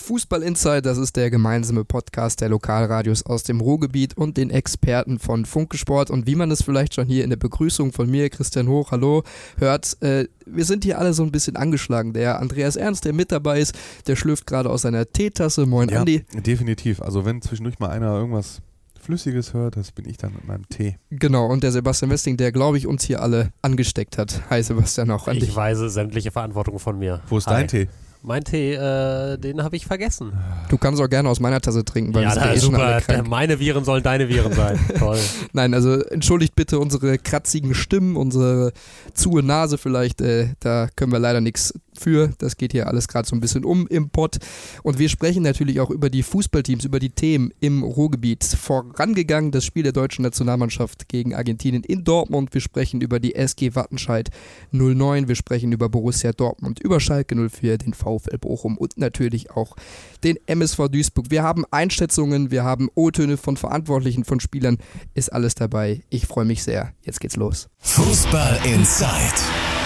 Fußball Insight, das ist der gemeinsame Podcast der Lokalradios aus dem Ruhrgebiet und den Experten von Funke Sport. Und wie man es vielleicht schon hier in der Begrüßung von mir, Christian Hoch, hallo, hört, äh, wir sind hier alle so ein bisschen angeschlagen. Der Andreas Ernst, der mit dabei ist, der schlüpft gerade aus seiner Teetasse. Moin, ja, Andi. Definitiv. Also, wenn zwischendurch mal einer irgendwas Flüssiges hört, das bin ich dann mit meinem Tee. Genau, und der Sebastian Westing, der, glaube ich, uns hier alle angesteckt hat. Hi, Sebastian, auch an ich dich. weise sämtliche Verantwortung von mir. Wo ist Hi. dein Tee? Mein Tee, äh, den habe ich vergessen. Du kannst auch gerne aus meiner Tasse trinken, weil ja, da, ja eh super. Meine Viren sollen deine Viren sein. Toll. Nein, also entschuldigt bitte unsere kratzigen Stimmen, unsere zuhe Nase vielleicht. Äh, da können wir leider nichts für. Das geht hier alles gerade so ein bisschen um im Pott. Und wir sprechen natürlich auch über die Fußballteams, über die Themen im Ruhrgebiet. Vorangegangen das Spiel der deutschen Nationalmannschaft gegen Argentinien in Dortmund. Wir sprechen über die SG Wattenscheid 09. Wir sprechen über Borussia Dortmund, über Schalke 04, den VfL Bochum und natürlich auch den MSV Duisburg. Wir haben Einschätzungen, wir haben O-Töne von Verantwortlichen, von Spielern. Ist alles dabei. Ich freue mich sehr. Jetzt geht's los. Fußball Inside.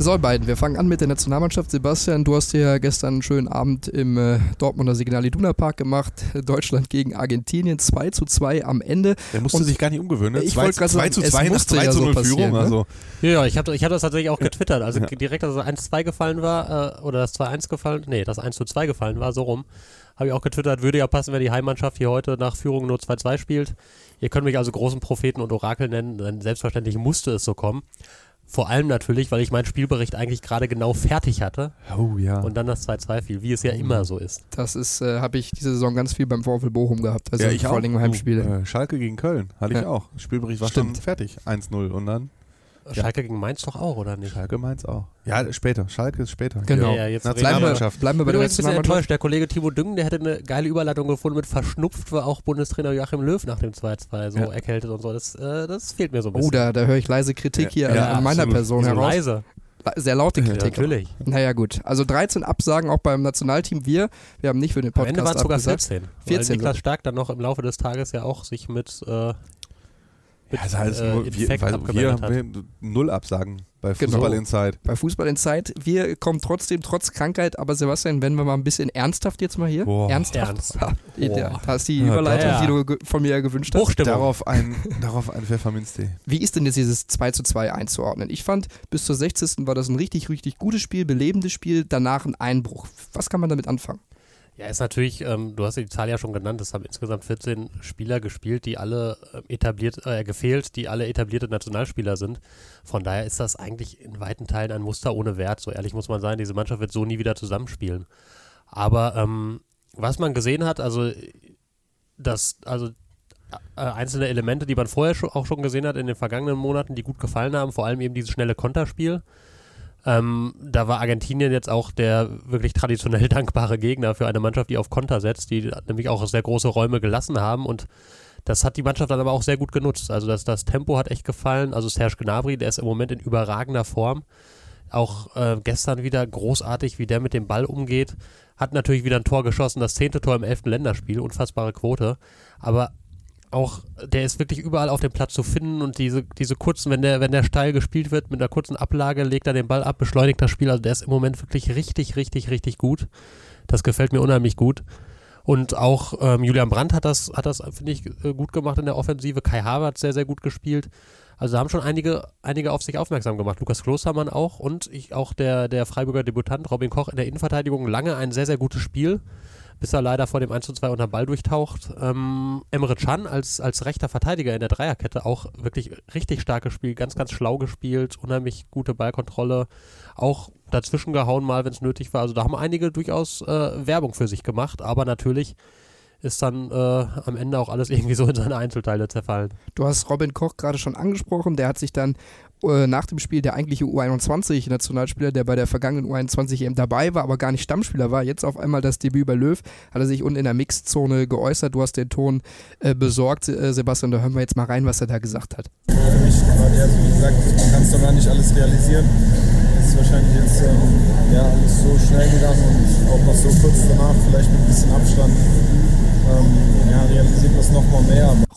So, beiden, wir fangen an mit der Nationalmannschaft. Sebastian, du hast ja gestern einen schönen Abend im äh, Dortmunder Signal Iduna Park gemacht. Deutschland gegen Argentinien 2 zu 2 am Ende. Der musste Und sich gar nicht umgewöhnen. Ne? ich 2 wollte gerade sagen, zu es 2 nach musste 3 ja zu so 0 passieren, Führung. ne? Also, Ja, ja, ich habe ich hab das tatsächlich auch getwittert. Also direkt, als das 1-2 gefallen war, äh, oder das 2-1 gefallen, nee, das 1-2 gefallen war, so rum, habe ich auch getwittert, würde ja passen, wenn die Heimmannschaft hier heute nach Führung nur 2-2 spielt. Ihr könnt mich also großen Propheten und Orakel nennen, denn selbstverständlich musste es so kommen. Vor allem natürlich, weil ich meinen Spielbericht eigentlich gerade genau fertig hatte oh ja. und dann das 2-2 fiel, wie es ja immer so ist. Das ist, äh, habe ich diese Saison ganz viel beim VfL Bochum gehabt. Also ja, ich vor allem im Heimspiel. Du, äh, Schalke gegen Köln hatte ich Ja. auch. Spielbericht war schon Stimmt. fertig. 1-0 und dann Schalke gegen Mainz doch auch, oder nicht? Schalke Mainz auch. Ja, später. Schalke ist später. Genau. Ja, ja, jetzt Bleiben wir, Nationalmannschaft. bleiben wir bei Ich bin der übrigens ein bisschen Nationalmannschaft. enttäuscht. Der Kollege Timo Düngen, der hätte eine geile Überleitung gefunden mit verschnupft war auch Bundestrainer Joachim Löw nach dem 2-2, so Ja. erkältet und so. Das, äh, das fehlt mir so ein bisschen. Oh, da, da höre ich leise Kritik Ja, hier ja, an, an meiner. Person heraus. leise. Sehr laute Ja, Kritik. natürlich. Naja, gut. Also 13 Absagen auch beim Nationalteam. Wir, wir haben nicht für den Am Podcast Ende waren es sogar abgesagt. 14. 14 weil Niklas Stark dann noch im Laufe des Tages ja auch sich mit, äh, mit Ja, das heißt, äh, nur, wir, wir haben null Absagen bei Genau. Fußball Inside. bei Fußball in Zeit. Wir kommen trotzdem trotz Krankheit, aber Sebastian, wenn wir mal ein bisschen ernsthaft jetzt mal hier. Boah. Ernsthaft. Ernst. Ja, Boah. da ist die Ja, Überleitung, ja. die du von mir gewünscht hast. Darauf ein, darauf ein Pfefferminztee. Wie ist denn jetzt dieses 2 zu 2 einzuordnen? Ich fand, bis zur 60. war das ein richtig, richtig gutes Spiel, belebendes Spiel, danach ein Einbruch. Was kann man damit anfangen? Ja, ist natürlich, ähm, du hast die Zahl ja schon genannt, es haben insgesamt 14 Spieler gespielt, die alle äh, etabliert, äh, gefehlt, die alle etablierte Nationalspieler sind. Von daher ist das eigentlich in weiten Teilen ein Muster ohne Wert. So ehrlich muss man sein, diese Mannschaft wird so nie wieder zusammenspielen. Aber ähm, was man gesehen hat, also das, also äh, einzelne Elemente, die man vorher schon, auch schon gesehen hat in den vergangenen Monaten, die gut gefallen haben, vor allem eben dieses schnelle Konterspiel. Ähm, da war Argentinien jetzt auch der wirklich traditionell dankbare Gegner für eine Mannschaft, die auf Konter setzt, die nämlich auch sehr große Räume gelassen haben und das hat die Mannschaft dann aber auch sehr gut genutzt. Also das, das Tempo hat echt gefallen. Also Serge Gnabry, der ist im Moment in überragender Form. Auch äh, gestern wieder großartig, wie der mit dem Ball umgeht. Hat natürlich wieder ein Tor geschossen, das zehnte Tor im elften Länderspiel, unfassbare Quote. Aber auch der ist wirklich überall auf dem Platz zu finden und diese, diese kurzen, wenn der, wenn der steil gespielt wird, mit einer kurzen Ablage, legt er den Ball ab, beschleunigt das Spiel. Also der ist im Moment wirklich richtig, richtig, richtig gut. Das gefällt mir unheimlich gut. Und auch ähm, Julian Brandt hat das, hat das, finde ich, äh, gut gemacht in der Offensive. Kai Havertz sehr, sehr gut gespielt. Also da haben schon einige, einige auf sich aufmerksam gemacht. Lukas Klostermann auch und ich, auch der, der Freiburger Debutant Robin Koch in der Innenverteidigung lange ein sehr, sehr gutes Spiel, bis er leider vor dem 1 zu 2 unter Ball durchtaucht. Ähm, Emre Can als, als rechter Verteidiger in der Dreierkette auch wirklich richtig stark gespielt, ganz, ganz schlau gespielt, unheimlich gute Ballkontrolle, auch dazwischen gehauen mal, wenn es nötig war. Also da haben einige durchaus äh, Werbung für sich gemacht, aber natürlich ist dann äh, am Ende auch alles irgendwie so in seine Einzelteile zerfallen. Du hast Robin Koch gerade schon angesprochen, der hat sich dann nach dem Spiel der eigentliche U21-Nationalspieler, der bei der vergangenen U21 EM dabei war, aber gar nicht Stammspieler war, jetzt auf einmal das Debüt bei Löw, hat er sich unten in der Mixzone geäußert. Du hast den Ton äh, besorgt, äh, Sebastian, da hören wir jetzt mal rein, was er da gesagt hat. Für mich war der, wie gesagt, man kann es doch gar nicht alles realisieren. Es ist wahrscheinlich jetzt ähm, ja, alles so schnell gegangen und auch noch so kurz danach, vielleicht mit ein bisschen Abstand. Ähm, ja, realisiere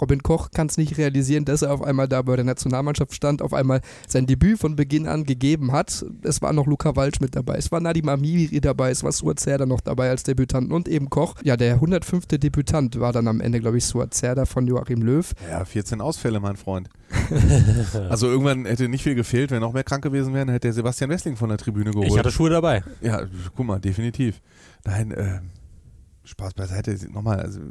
Robin Koch kann es nicht realisieren, dass er auf einmal da bei der Nationalmannschaft stand, auf einmal sein Debüt von Beginn an gegeben hat. Es war noch Luca Walsch mit dabei, es war Nadim Amiri dabei, es war Suat Zerda noch dabei als Debütant und eben Koch. Ja, der 105. Debütant war dann am Ende, glaube ich, Suat Zerda von Joachim Löw. Ja, 14 Ausfälle, mein Freund. also irgendwann hätte nicht viel gefehlt, wenn noch mehr krank gewesen wären, hätte der Sebastian Wessling von der Tribüne geholt. Ich hatte Schuhe dabei. Ja, guck mal, definitiv. Nein, äh, Spaß beiseite. Nochmal, also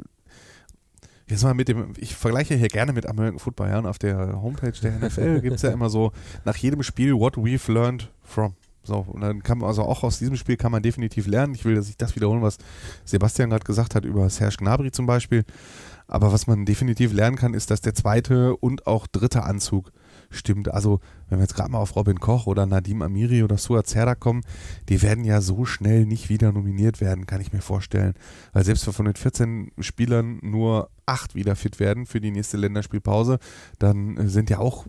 Jetzt mal mit dem, ich vergleiche hier gerne mit American Football, ja, und auf der Homepage der NFL gibt es ja immer so nach jedem Spiel what we've learned from. So, und dann kann man also auch aus diesem Spiel kann man definitiv lernen. Ich will dass ich das wiederholen, was Sebastian gerade gesagt hat über Serge Gnabry zum Beispiel. Aber was man definitiv lernen kann, ist, dass der zweite und auch dritte Anzug stimmt. Also, wenn wir jetzt gerade mal auf Robin Koch oder Nadim Amiri oder Suat Zerda kommen, die werden ja so schnell nicht wieder nominiert werden, kann ich mir vorstellen. Weil selbst wenn von den 14 Spielern nur acht wieder fit werden für die nächste Länderspielpause, dann äh, sind ja auch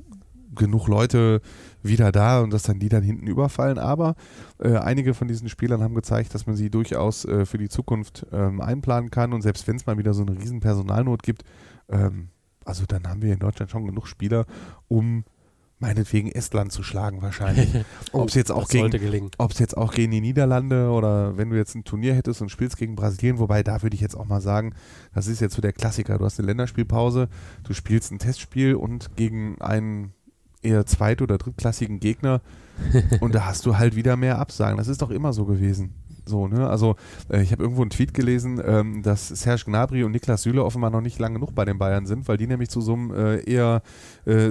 genug Leute wieder da und dass dann die dann hinten überfallen. Aber äh, einige von diesen Spielern haben gezeigt, dass man sie durchaus äh, für die Zukunft ähm, einplanen kann. Und selbst wenn es mal wieder so eine riesen Personalnot gibt, ähm, also dann haben wir in Deutschland schon genug Spieler, um meinetwegen Estland zu schlagen wahrscheinlich. ob es jetzt auch gegen ob es jetzt auch gegen die Niederlande oder wenn du jetzt ein Turnier hättest und spielst gegen Brasilien, wobei da würde ich jetzt auch mal sagen, das ist jetzt so der Klassiker. Du hast eine Länderspielpause, du spielst ein Testspiel und gegen einen eher zweit- oder drittklassigen Gegner und da hast du halt wieder mehr Absagen. Das ist doch immer so gewesen. So, ne? Also äh, ich habe irgendwo einen Tweet gelesen, ähm, dass Serge Gnabry und Niklas Süle offenbar noch nicht lang genug bei den Bayern sind, weil die nämlich zu so einem äh, eher, äh,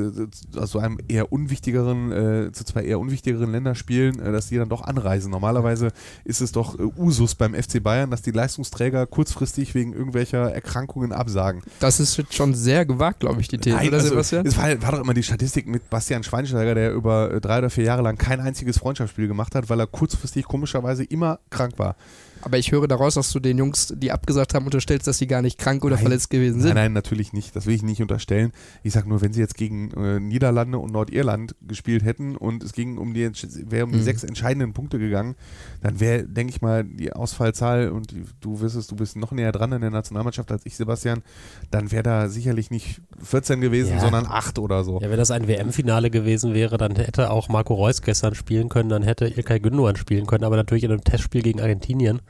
also einem eher unwichtigeren, äh, zu zwei eher unwichtigeren Länderspielen, äh, dass die dann doch anreisen. Normalerweise ist es doch äh, Usus beim FC Bayern, dass die Leistungsträger kurzfristig wegen irgendwelcher Erkrankungen absagen. Das ist jetzt schon sehr gewagt, glaube ich, die These, Nein, oder also, Sebastian? Es war, war doch immer die Statistik mit Bastian Schweinsteiger, der über drei oder vier Jahre lang kein einziges Freundschaftsspiel gemacht hat, weil er kurzfristig komischerweise immer krank war. Aber ich höre daraus, dass du den Jungs, die abgesagt haben, unterstellst, dass sie gar nicht krank oder Nein. verletzt gewesen sind. Nein, nein, natürlich nicht. Das will ich nicht unterstellen. Ich sage nur, wenn sie jetzt gegen äh, Niederlande und Nordirland gespielt hätten und es ging um die, wäre um die Mhm. sechs entscheidenden Punkte gegangen, dann wäre, denke ich mal, die Ausfallzahl und die, du wirst es, du bist noch näher dran in der Nationalmannschaft als ich, Sebastian, dann wäre da sicherlich nicht 14 gewesen, Ja. sondern 8 oder so. Ja, wenn das ein WM-Finale gewesen wäre, dann hätte auch Marco Reus gestern spielen können, dann hätte Ilkay Gündogan spielen können, aber natürlich in einem Testspiel gegen Argentinien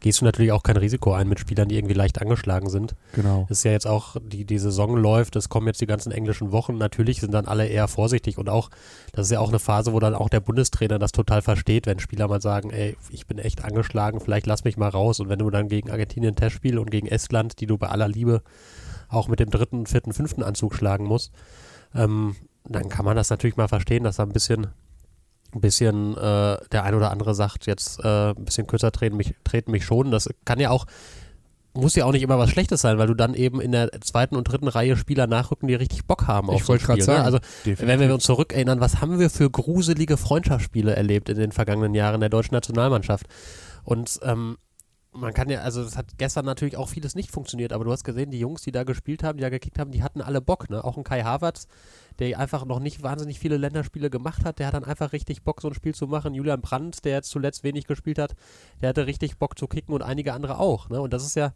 gehst du natürlich auch kein Risiko ein mit Spielern, die irgendwie leicht angeschlagen sind. Genau. ist ja jetzt auch, die, die Saison läuft, es kommen jetzt die ganzen englischen Wochen. Natürlich sind dann alle eher vorsichtig und auch, das ist ja auch eine Phase, wo dann auch der Bundestrainer das total versteht, wenn Spieler mal sagen, ey, ich bin echt angeschlagen, vielleicht lass mich mal raus. Und wenn du dann gegen Argentinien ein Testspiel und gegen Estland, die du bei aller Liebe auch mit dem dritten, vierten, fünften Anzug schlagen musst, ähm, dann kann man das natürlich mal verstehen, dass da ein bisschen ein bisschen äh, der ein oder andere sagt, jetzt äh, ein bisschen kürzer treten mich, treten mich schon. Das kann ja auch, muss ja auch nicht immer was Schlechtes sein, weil du dann eben in der zweiten und dritten Reihe Spieler nachrücken, die richtig Bock haben auf Ich so Spiel, ne? sagen. Also Definitiv. wenn wir uns zurückerinnern, was haben wir für gruselige Freundschaftsspiele erlebt in den vergangenen Jahren der deutschen Nationalmannschaft? Und ähm, man kann ja, also es hat gestern natürlich auch vieles nicht funktioniert, aber du hast gesehen, die Jungs, die da gespielt haben, die da gekickt haben, die hatten alle Bock, ne? Auch ein Kai Havertz, der einfach noch nicht wahnsinnig viele Länderspiele gemacht hat, der hat dann einfach richtig Bock, so ein Spiel zu machen. Julian Brandt, der jetzt zuletzt wenig gespielt hat, der hatte richtig Bock zu kicken und einige andere auch, ne? Und das ist ja,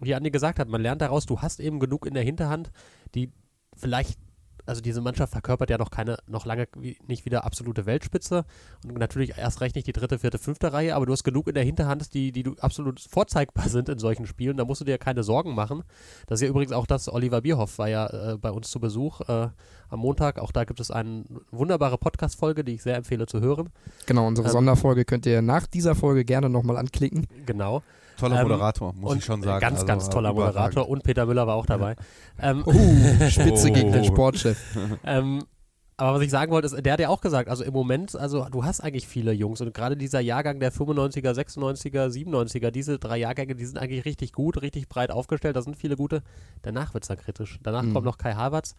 wie Andi gesagt hat, man lernt daraus, du hast eben genug in der Hinterhand, die vielleicht also diese Mannschaft verkörpert ja noch keine, noch lange wie, nicht wieder absolute Weltspitze und natürlich erst recht nicht die dritte, vierte, fünfte Reihe, aber du hast genug in der Hinterhand, die, die du absolut vorzeigbar sind in solchen Spielen. Da musst du dir keine Sorgen machen. Das ist ja übrigens auch das, Oliver Bierhoff war ja äh, bei uns zu Besuch äh, am Montag. Auch da gibt es eine wunderbare Podcast-Folge, die ich sehr empfehle zu hören. Genau, unsere Ähm, Sonderfolge könnt ihr nach dieser Folge gerne nochmal anklicken. Genau. Toller Ähm, Moderator, muss und ich schon sagen. Ganz, Also, ganz toller überragend. Moderator und Peter Müller war auch dabei. Ähm, Uh, Spitze Oh. gegen den Sportchef. Ähm, aber was ich sagen wollte, ist, der hat ja auch gesagt, also im Moment, also du hast eigentlich viele Jungs und gerade dieser Jahrgang der 95er, 96er, 97er, diese drei Jahrgänge, die sind eigentlich richtig gut, richtig breit aufgestellt, da sind viele gute. Danach wird es dann kritisch. Danach Mhm. kommt noch Kai Havertz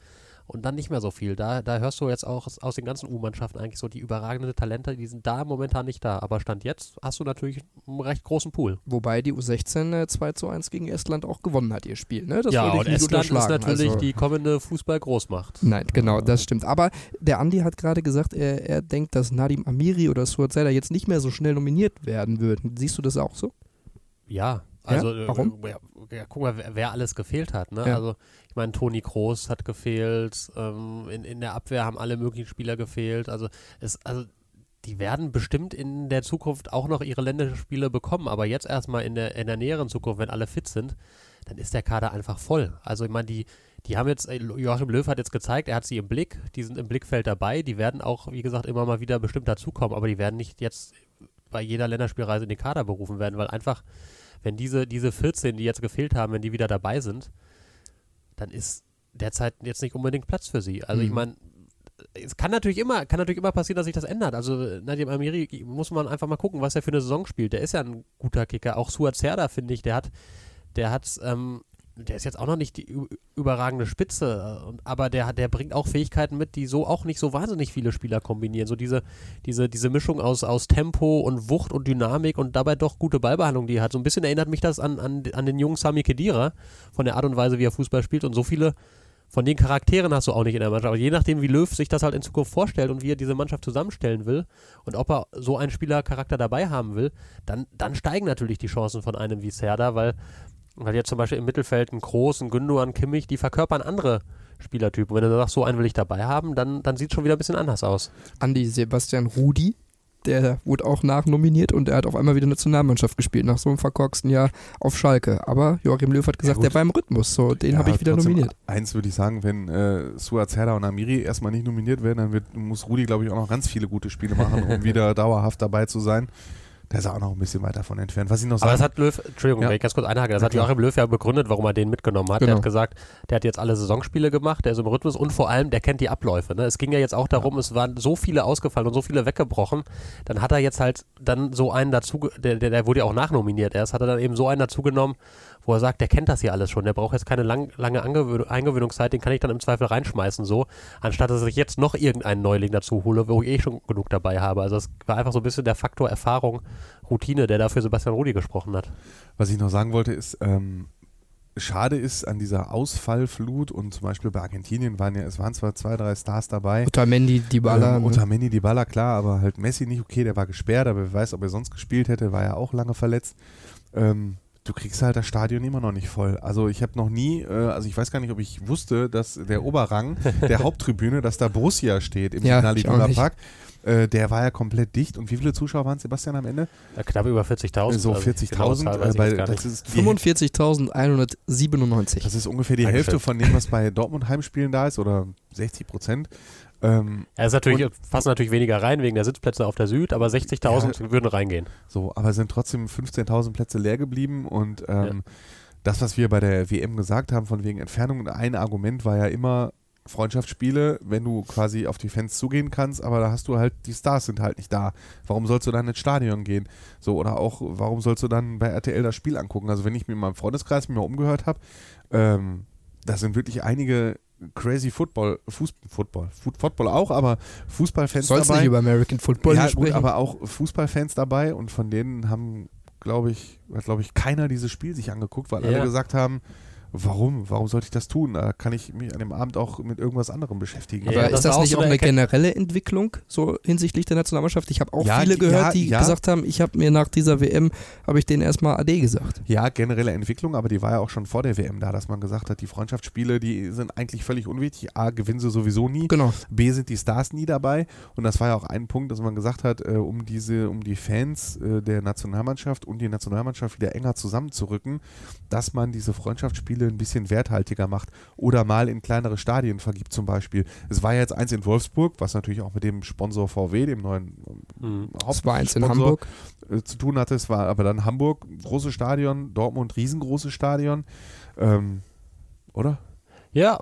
und dann nicht mehr so viel. Da, da hörst du jetzt auch aus, aus den ganzen U-Mannschaften eigentlich so die überragenden Talente, die sind da momentan nicht da. Aber Stand jetzt hast du natürlich einen recht großen Pool. Wobei die U16 äh, 2 zu 1 gegen Estland auch gewonnen hat, ihr Spiel. Ne? Das ja, würde ich und nicht Estland ist natürlich also, die kommende Fußball-Großmacht. Nein, genau, das stimmt. Aber der Andi hat gerade gesagt, er, er denkt, dass Nadim Amiri oder Suat Serdar jetzt nicht mehr so schnell nominiert werden würden. Siehst du das auch so? Ja, Also, Ja? Warum? äh, Ja, ja, guck mal, wer, wer alles gefehlt hat. Ne? Ja. Also, ich meine, Toni Kroos hat gefehlt, ähm, in, in der Abwehr haben alle möglichen Spieler gefehlt. Also, es, also, die werden bestimmt in der Zukunft auch noch ihre Länderspiele bekommen, aber jetzt erstmal in der, in der näheren Zukunft, wenn alle fit sind, dann ist der Kader einfach voll. Also, ich meine, die, die haben jetzt, äh, Joachim Löw hat jetzt gezeigt, er hat sie im Blick, die sind im Blickfeld dabei, die werden auch, wie gesagt, immer mal wieder bestimmt dazukommen, aber die werden nicht jetzt bei jeder Länderspielreise in den Kader berufen werden, weil einfach, wenn diese, diese 14, die jetzt gefehlt haben, wenn die wieder dabei sind, dann ist derzeit jetzt nicht unbedingt Platz für sie. Also ich Mhm. meine, es kann natürlich immer, kann natürlich immer passieren, dass sich das ändert. Also Nadim Amiri muss man einfach mal gucken, was er für eine Saison spielt. Der ist ja ein guter Kicker. Auch Suat Serda, finde ich, der hat, der hat, ähm, der ist jetzt auch noch nicht die überragende Spitze, äh, aber der, der bringt auch Fähigkeiten mit, die so auch nicht so wahnsinnig viele Spieler kombinieren. So diese, diese, diese Mischung aus, aus Tempo und Wucht und Dynamik und dabei doch gute Ballbehandlung, die er hat. So ein bisschen erinnert mich das an, an, an den jungen Sami Khedira von der Art und Weise, wie er Fußball spielt. Und so viele von den Charakteren hast du auch nicht in der Mannschaft. Aber je nachdem, wie Löw sich das halt in Zukunft vorstellt und wie er diese Mannschaft zusammenstellen will und ob er so einen Spielercharakter dabei haben will, dann, dann steigen natürlich die Chancen von einem wie Serda, weil, weil jetzt zum Beispiel im Mittelfeld ein Groß, ein Gündogan, Kimmich, die verkörpern andere Spielertypen. Wenn du sagst, so einen will ich dabei haben, dann, dann sieht es schon wieder ein bisschen anders aus. Andi Sebastian Rudi, der wurde auch nachnominiert und er hat auf einmal wieder Nationalmannschaft gespielt, nach so einem verkorksten Jahr auf Schalke. Aber Joachim Löw hat gesagt, gut. der war im Rhythmus, so den Ja, habe ich wieder nominiert. Eins würde ich sagen, wenn äh, Suat Serda und Amiri erstmal nicht nominiert werden, dann wird, muss Rudi, glaube ich, auch noch ganz viele gute Spiele machen, um wieder dauerhaft dabei zu sein. Da ist auch noch ein bisschen weit davon entfernt. Was ich noch Aber das sagen hat Löw, Entschuldigung, Ja. wenn ich ganz kurz einhake, das Ja, hat. Joachim Löw ja begründet, warum er den mitgenommen hat. Der Genau. hat gesagt, der hat jetzt alle Saisonspiele gemacht, der ist im Rhythmus und vor allem, der kennt die Abläufe. Ne? Es ging ja jetzt auch darum, es waren so viele ausgefallen und so viele weggebrochen. Dann hat er jetzt halt dann so einen dazu, der, der, der wurde ja auch nachnominiert erst, hat er dann eben so einen dazu genommen, wo er sagt, der kennt das hier alles schon, der braucht jetzt keine lang, lange Angewöhn Eingewöhnungszeit, den kann ich dann im Zweifel reinschmeißen, so, anstatt dass ich jetzt noch irgendeinen Neuling dazu hole, wo ich eh schon genug dabei habe. Also es war einfach so ein bisschen der Faktor Erfahrung, Routine, der dafür Sebastian Rudi gesprochen hat. Was ich noch sagen wollte, ist, ähm, schade ist an dieser Ausfallflut und zum Beispiel bei Argentinien waren ja, es waren zwar zwei, drei Stars dabei. Otamendi, Dybala. ähm, ne? Otamendi, Dybala, klar, aber halt Messi nicht okay, der war gesperrt, aber wer weiß, ob er sonst gespielt hätte, war ja auch lange verletzt. Ähm, du kriegst halt das Stadion immer noch nicht voll. Also ich habe noch nie, äh, also ich weiß gar nicht, ob ich wusste, dass der Oberrang der Haupttribüne, dass da Borussia steht im Ja, nicht. Park. Äh, der war ja komplett dicht. Und wie viele Zuschauer waren Sebastian am Ende? Ja, knapp über 40.000. so also die genaue 40.000. Zahl weiß äh, ich bei- jetzt gar das ist die 45.197. Das ist ungefähr die Dankeschön. Hälfte von dem, was bei Dortmund Heimspielen da ist, oder 60 Prozent. Ähm, Ja, es ist natürlich, passen natürlich weniger rein wegen der Sitzplätze auf der Süd, aber 60.000 würden reingehen. so, aber sind trotzdem 15.000 Plätze leer geblieben und ähm, das, was wir bei der WM gesagt haben, von wegen Entfernung, ein Argument war ja immer Freundschaftsspiele, wenn du quasi auf die Fans zugehen kannst, aber da hast du halt, die Stars sind halt nicht da. Warum sollst du dann ins Stadion gehen? So, oder auch, warum sollst du dann bei RTL das Spiel angucken? Also wenn ich mir in meinem Freundeskreis mir mal umgehört habe, ähm, da sind wirklich einige crazy Football, Fuß, Football, Foot, Football auch, aber Fußballfans Sollst dabei. nicht über American Football ja, sprechen. gut, aber auch Fußballfans dabei und von denen haben, glaube ich, hat, glaube ich, keiner dieses Spiel sich angeguckt, weil Ja. alle gesagt haben, warum? Warum sollte ich das tun? Da kann ich mich an dem Abend auch mit irgendwas anderem beschäftigen. Aber Ja, ist das das auch nicht so auch eine generelle Entwicklung so hinsichtlich der Nationalmannschaft? Ich habe auch Ja, viele gehört, ja, die ja. gesagt haben, ich habe mir nach dieser WM, habe ich denen erstmal AD gesagt. Ja, generelle Entwicklung, aber die war ja auch schon vor der WM da, dass man gesagt hat, die Freundschaftsspiele, die sind eigentlich völlig unwichtig. A, gewinnen sie sowieso nie. Genau. B sind die Stars nie dabei. Und das war ja auch ein Punkt, dass man gesagt hat, äh, um diese, um die Fans äh, der Nationalmannschaft und die Nationalmannschaft wieder enger zusammenzurücken, dass man diese Freundschaftsspiele ein bisschen werthaltiger macht oder mal in kleinere Stadien vergibt zum Beispiel. Es war ja jetzt eins in Wolfsburg, was natürlich auch mit dem Sponsor VW, dem neuen Mhm. Das war eins in Hauptsponsor, Hamburg. äh, zu tun hatte. Es war aber dann Hamburg, großes Stadion, Dortmund, riesengroßes Stadion. Ähm, oder? Ja,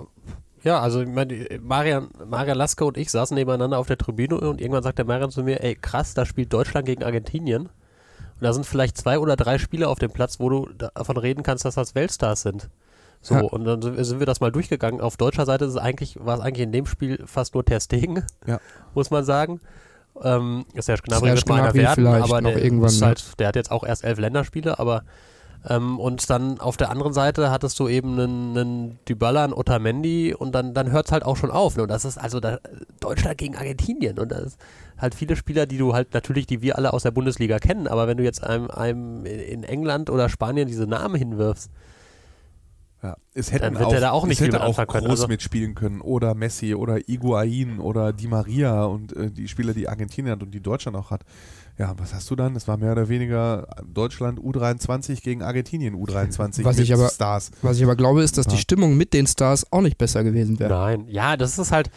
ja, also ich meine, Marian, Marian Laske und ich saßen nebeneinander auf der Tribüne und irgendwann sagt der Marian zu mir, ey krass, da spielt Deutschland gegen Argentinien. Und da sind vielleicht zwei oder drei Spieler auf dem Platz, wo du davon reden kannst, dass das Weltstars sind. So, Ja. und dann sind wir- das mal durchgegangen. Auf deutscher Seite ist es eigentlich, war es eigentlich in dem Spiel fast nur Ter Stegen, Ja. muss man sagen. Ähm, Serge Gnabry Serge wird mal Gnabry werden, aber der, irgendwann, ne? halt, der hat jetzt auch erst elf Länderspiele, aber Ähm, und dann auf der anderen Seite hattest du eben einen, einen Dybala, einen Otamendi und dann, dann hört es halt auch schon auf. Ne? Und das ist also da, Deutschland gegen Argentinien. Und das ist halt viele Spieler, die du halt natürlich, die wir alle aus der Bundesliga kennen, aber wenn du jetzt einem, einem in England oder Spanien diese Namen hinwirfst, Ja, es hätten Dann wird auch, er da auch nicht es hätte auch groß können. Also- mitspielen können. Oder Messi oder Iguain oder Di Maria und äh, die Spieler, die Argentinien hat und die Deutschland auch hat. Ja, was hast du dann? Es war mehr oder weniger Deutschland U23 gegen Argentinien U23 Was mit ich aber- Stars. Was ich aber glaube, ist, dass die. Stimmung mit den Stars auch nicht besser gewesen wäre. nein, ja, das ist halt,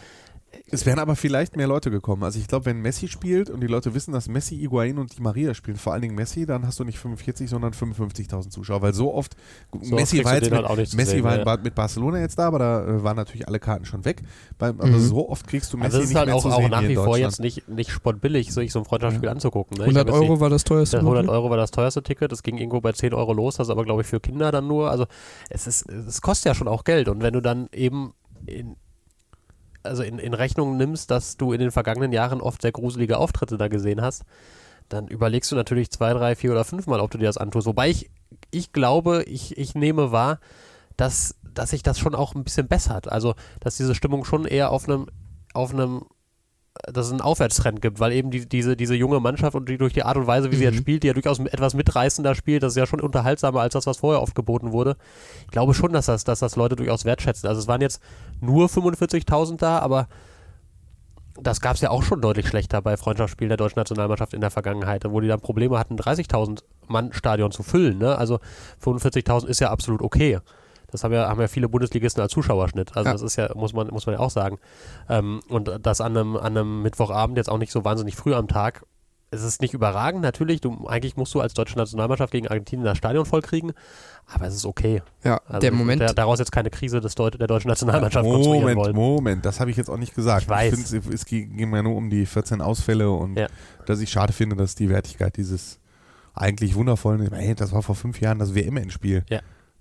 Es wären aber vielleicht mehr Leute gekommen. Also ich glaube, wenn Messi spielt und die Leute wissen, dass Messi, Iguain und Di Maria spielen, vor allen Dingen Messi, dann hast du nicht 45, sondern 55.000 Zuschauer. Weil so oft, So Messi oft war jetzt mit, halt Messi sehen, war ja. mit Barcelona jetzt da, aber da äh, waren natürlich alle Karten schon weg. Aber Mhm. so oft kriegst du Messi also es ist nicht halt mehr auch, zu auch sehen nach wie vor jetzt nicht, nicht spottbillig, sich so ein Freundschaftsspiel anzugucken. Ne? Ich Mhm. 100 hab jetzt Euro die- war das teuerste. Das 100 Ticket. Euro war das teuerste Ticket, das ging irgendwo bei 10 Euro los, das ist aber glaube ich für Kinder dann nur. Also es ist, es kostet ja schon auch Geld und wenn du dann eben in, also in, in Rechnung nimmst, dass du in den vergangenen Jahren oft sehr gruselige Auftritte da gesehen hast, dann überlegst du natürlich zwei, drei, vier oder fünfmal, ob du dir das antust. Wobei ich, ich glaube, ich, ich nehme wahr, dass, dass sich das schon auch ein bisschen bessert. Also, dass diese Stimmung schon eher auf einem, auf einem, dass es einen Aufwärtstrend gibt, weil eben die, diese, diese junge Mannschaft und die durch die Art und Weise, wie sie Mhm. jetzt spielt, die ja durchaus etwas mitreißender spielt, das ist ja schon unterhaltsamer als das, was vorher oft geboten wurde. Ich glaube schon, dass das, dass das Leute durchaus wertschätzen. Also es waren jetzt nur 45.000 da, aber das gab es ja auch schon deutlich schlechter bei Freundschaftsspielen der deutschen Nationalmannschaft in der Vergangenheit, wo die dann Probleme hatten, 30.000 Mann Stadion zu füllen. Ne? Also 45.000 ist ja absolut okay. Das haben ja, haben ja viele Bundesligisten als Zuschauerschnitt. Also Ja. das ist ja, muss man, muss man ja auch sagen. Ähm, und das an einem, an einem Mittwochabend jetzt auch nicht so wahnsinnig früh am Tag. Es ist nicht überragend, natürlich. Du, eigentlich musst du als deutsche Nationalmannschaft gegen Argentinien das Stadion vollkriegen, aber es ist okay. Ja, Also der Moment, Der, daraus jetzt keine Krise des Deut der deutschen Nationalmannschaft konstruieren Moment, wollen. Moment, das habe ich jetzt auch nicht gesagt. Ich weiß. finde, es ging mir nur um die 14 Ausfälle und Ja. dass ich schade finde, dass die Wertigkeit dieses eigentlich wundervollen, hey, das war vor fünf Jahren das WM-Endspiel.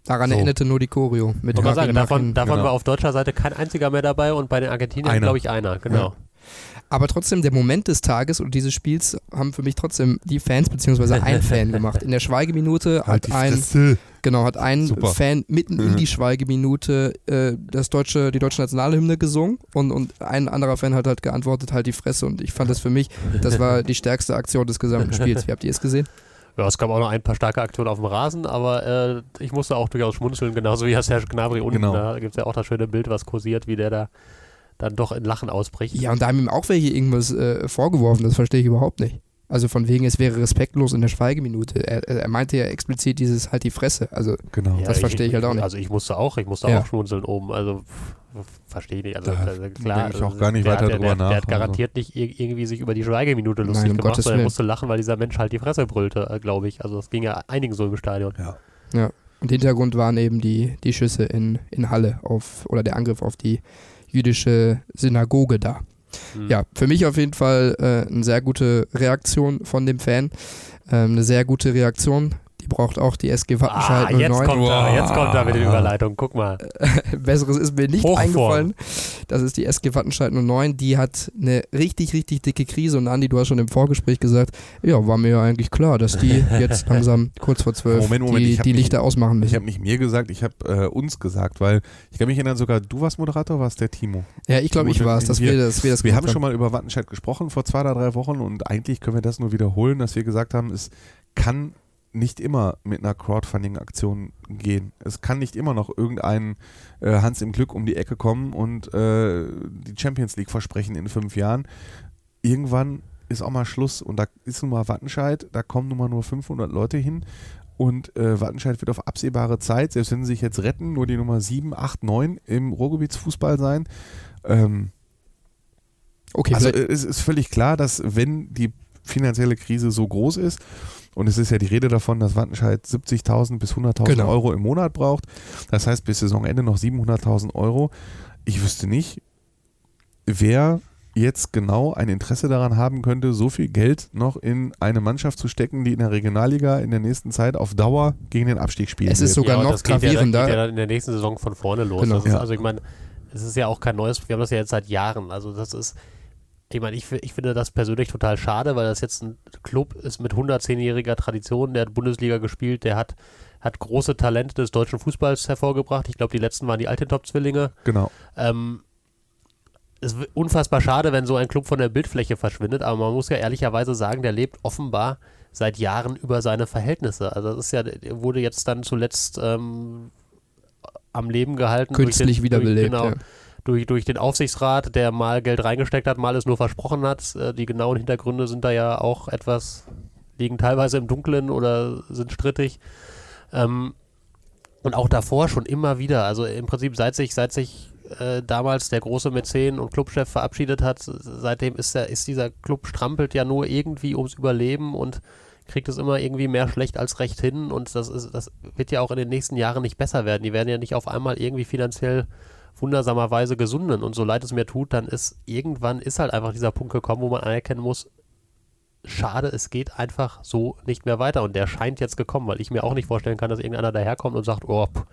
Daran so. erinnerte nur die Choreo. Mit Joachim sagen, davon, davon genau. war auf deutscher Seite kein einziger mehr dabei und bei den Argentiniern, Einer. glaube ich, einer. Genau. Aber trotzdem, der Moment des Tages und dieses Spiels haben für mich trotzdem die Fans beziehungsweise ein Fan gemacht. In der Schweigeminute Halt hat ein, genau, hat ein Super. Fan mitten in Mhm. die Schweigeminute äh, das deutsche, die deutsche Nationalhymne gesungen und, und ein anderer Fan hat halt geantwortet, halt die Fresse. Und ich fand das für mich, das war die stärkste Aktion des gesamten Spiels. Wie habt ihr es gesehen? Ja, es gab auch noch ein paar starke Aktionen auf dem Rasen, aber äh, ich musste auch durchaus schmunzeln, genauso wie Herr Serge Gnabry unten. Genau. Da gibt es ja auch das schöne Bild, was kursiert, wie der da dann doch in Lachen ausbricht. Ja, und da haben ihm auch welche irgendwas äh, vorgeworfen, das verstehe ich überhaupt nicht. Also von wegen, es wäre respektlos in der Schweigeminute. Er, er meinte ja explizit dieses halt die Fresse. Also Genau. Ja, das verstehe ich halt auch nicht. Also ich musste auch, ich musste Ja. auch schmunzeln oben. Also verstehe ich nicht. Also, also klar, denke ich auch also gar nicht der weiter hat, ja- drüber der, Der nach, hat also. garantiert nicht ir- irgendwie sich über die Schweigeminute lustig Nein, um gemacht, Gottes sondern er musste lachen, weil dieser Mensch halt die Fresse brüllte, äh, glaube ich. Also das ging ja einigen so im Stadion. Ja. Und Hintergrund waren eben die, die Schüsse in, in Halle auf, oder der Angriff auf die jüdische Synagoge da. Hm. Ja, für mich auf jeden Fall äh, eine sehr gute Reaktion von dem Fan. Ähm, eine sehr gute Reaktion. Braucht auch die SG Ah, Wattenscheid jetzt 09. kommt, er, jetzt kommt er mit den Wow. Überleitungen. Guck mal. Besseres ist mir nicht Hochform. eingefallen. Das ist die SG Wattenscheid 09. Die hat eine richtig, richtig dicke Krise. Und Andi, du hast schon im Vorgespräch gesagt, ja, war mir ja eigentlich klar, dass die jetzt langsam kurz vor zwölf Moment, Moment, die, ich die nicht- Lichter ausmachen Ich müssen. habe nicht mir gesagt, ich habe äh, uns gesagt, weil ich kann mich erinnern, sogar du warst Moderator, warst der Timo. Ja, ich glaube, ich war es, dass wir- wir das, wir das Wir haben gemacht schon mal über Wattenscheid gesprochen vor zwei oder drei Wochen und eigentlich können wir das nur wiederholen, dass wir gesagt haben, es kann nicht immer mit einer Crowdfunding-Aktion gehen. Es kann nicht immer noch irgendein äh, Hans im Glück um die Ecke kommen und äh, die Champions League versprechen in fünf Jahren. Irgendwann ist auch mal Schluss und da ist nun mal Wattenscheid, da kommen nun mal nur 500 Leute hin und äh, Wattenscheid wird auf absehbare Zeit, selbst wenn sie sich jetzt retten, nur die Nummer 7, 8, 9 im Ruhrgebietsfußball sein. Ähm, Okay, also es ist völlig klar, dass wenn die finanzielle Krise so groß ist, und es ist ja die Rede davon, dass Wattenscheid 70.000 bis 100.000 Genau. Euro im Monat braucht, das heißt bis Saisonende noch 700.000 Euro. Ich wüsste nicht, wer jetzt genau ein Interesse daran haben könnte, so viel Geld noch in eine Mannschaft zu stecken, die in der Regionalliga in der nächsten Zeit auf Dauer gegen den Abstieg spielen Es ist wird. sogar und noch das geht ja, dann- gravierender. geht ja dann in der nächsten Saison von vorne los. Genau. Das ist, Ja. Also ich meine, es ist ja auch kein neues, wir haben das ja jetzt seit Jahren. Also das ist, ich meine, ich, ich finde das persönlich total schade, weil das jetzt ein Club ist mit 110-jähriger Tradition, der hat Bundesliga gespielt, der hat hat große Talente des deutschen Fußballs hervorgebracht. Ich glaube, die letzten waren die Altintop-Zwillinge. Genau. Ähm, es ist unfassbar schade, wenn so ein Club von der Bildfläche verschwindet, aber man muss ja ehrlicherweise sagen, der lebt offenbar seit Jahren über seine Verhältnisse. Also das ist ja, der wurde jetzt dann zuletzt ähm, am Leben gehalten. Künstlich wiederbelebt. Genau, ja. Durch, durch den Aufsichtsrat, der mal Geld reingesteckt hat, mal es nur versprochen hat. Äh, die genauen Hintergründe sind da ja auch etwas, liegen teilweise im Dunkeln oder sind strittig. Ähm, und auch davor schon immer wieder, also im Prinzip seit sich, seit sich äh, damals der große Mäzen und Clubchef verabschiedet hat, seitdem ist, der, ist dieser Club strampelt ja nur irgendwie ums Überleben und kriegt es immer irgendwie mehr schlecht als recht hin und das ist, das wird ja auch in den nächsten Jahren nicht besser werden. Die werden ja nicht auf einmal irgendwie finanziell wundersamerweise gesunden. Und so leid es mir tut, dann ist irgendwann ist halt einfach dieser Punkt gekommen, wo man anerkennen muss, schade, es geht einfach so nicht mehr weiter. Und der scheint jetzt gekommen, weil ich mir auch nicht vorstellen kann, dass irgendeiner daherkommt und sagt, oh, pff,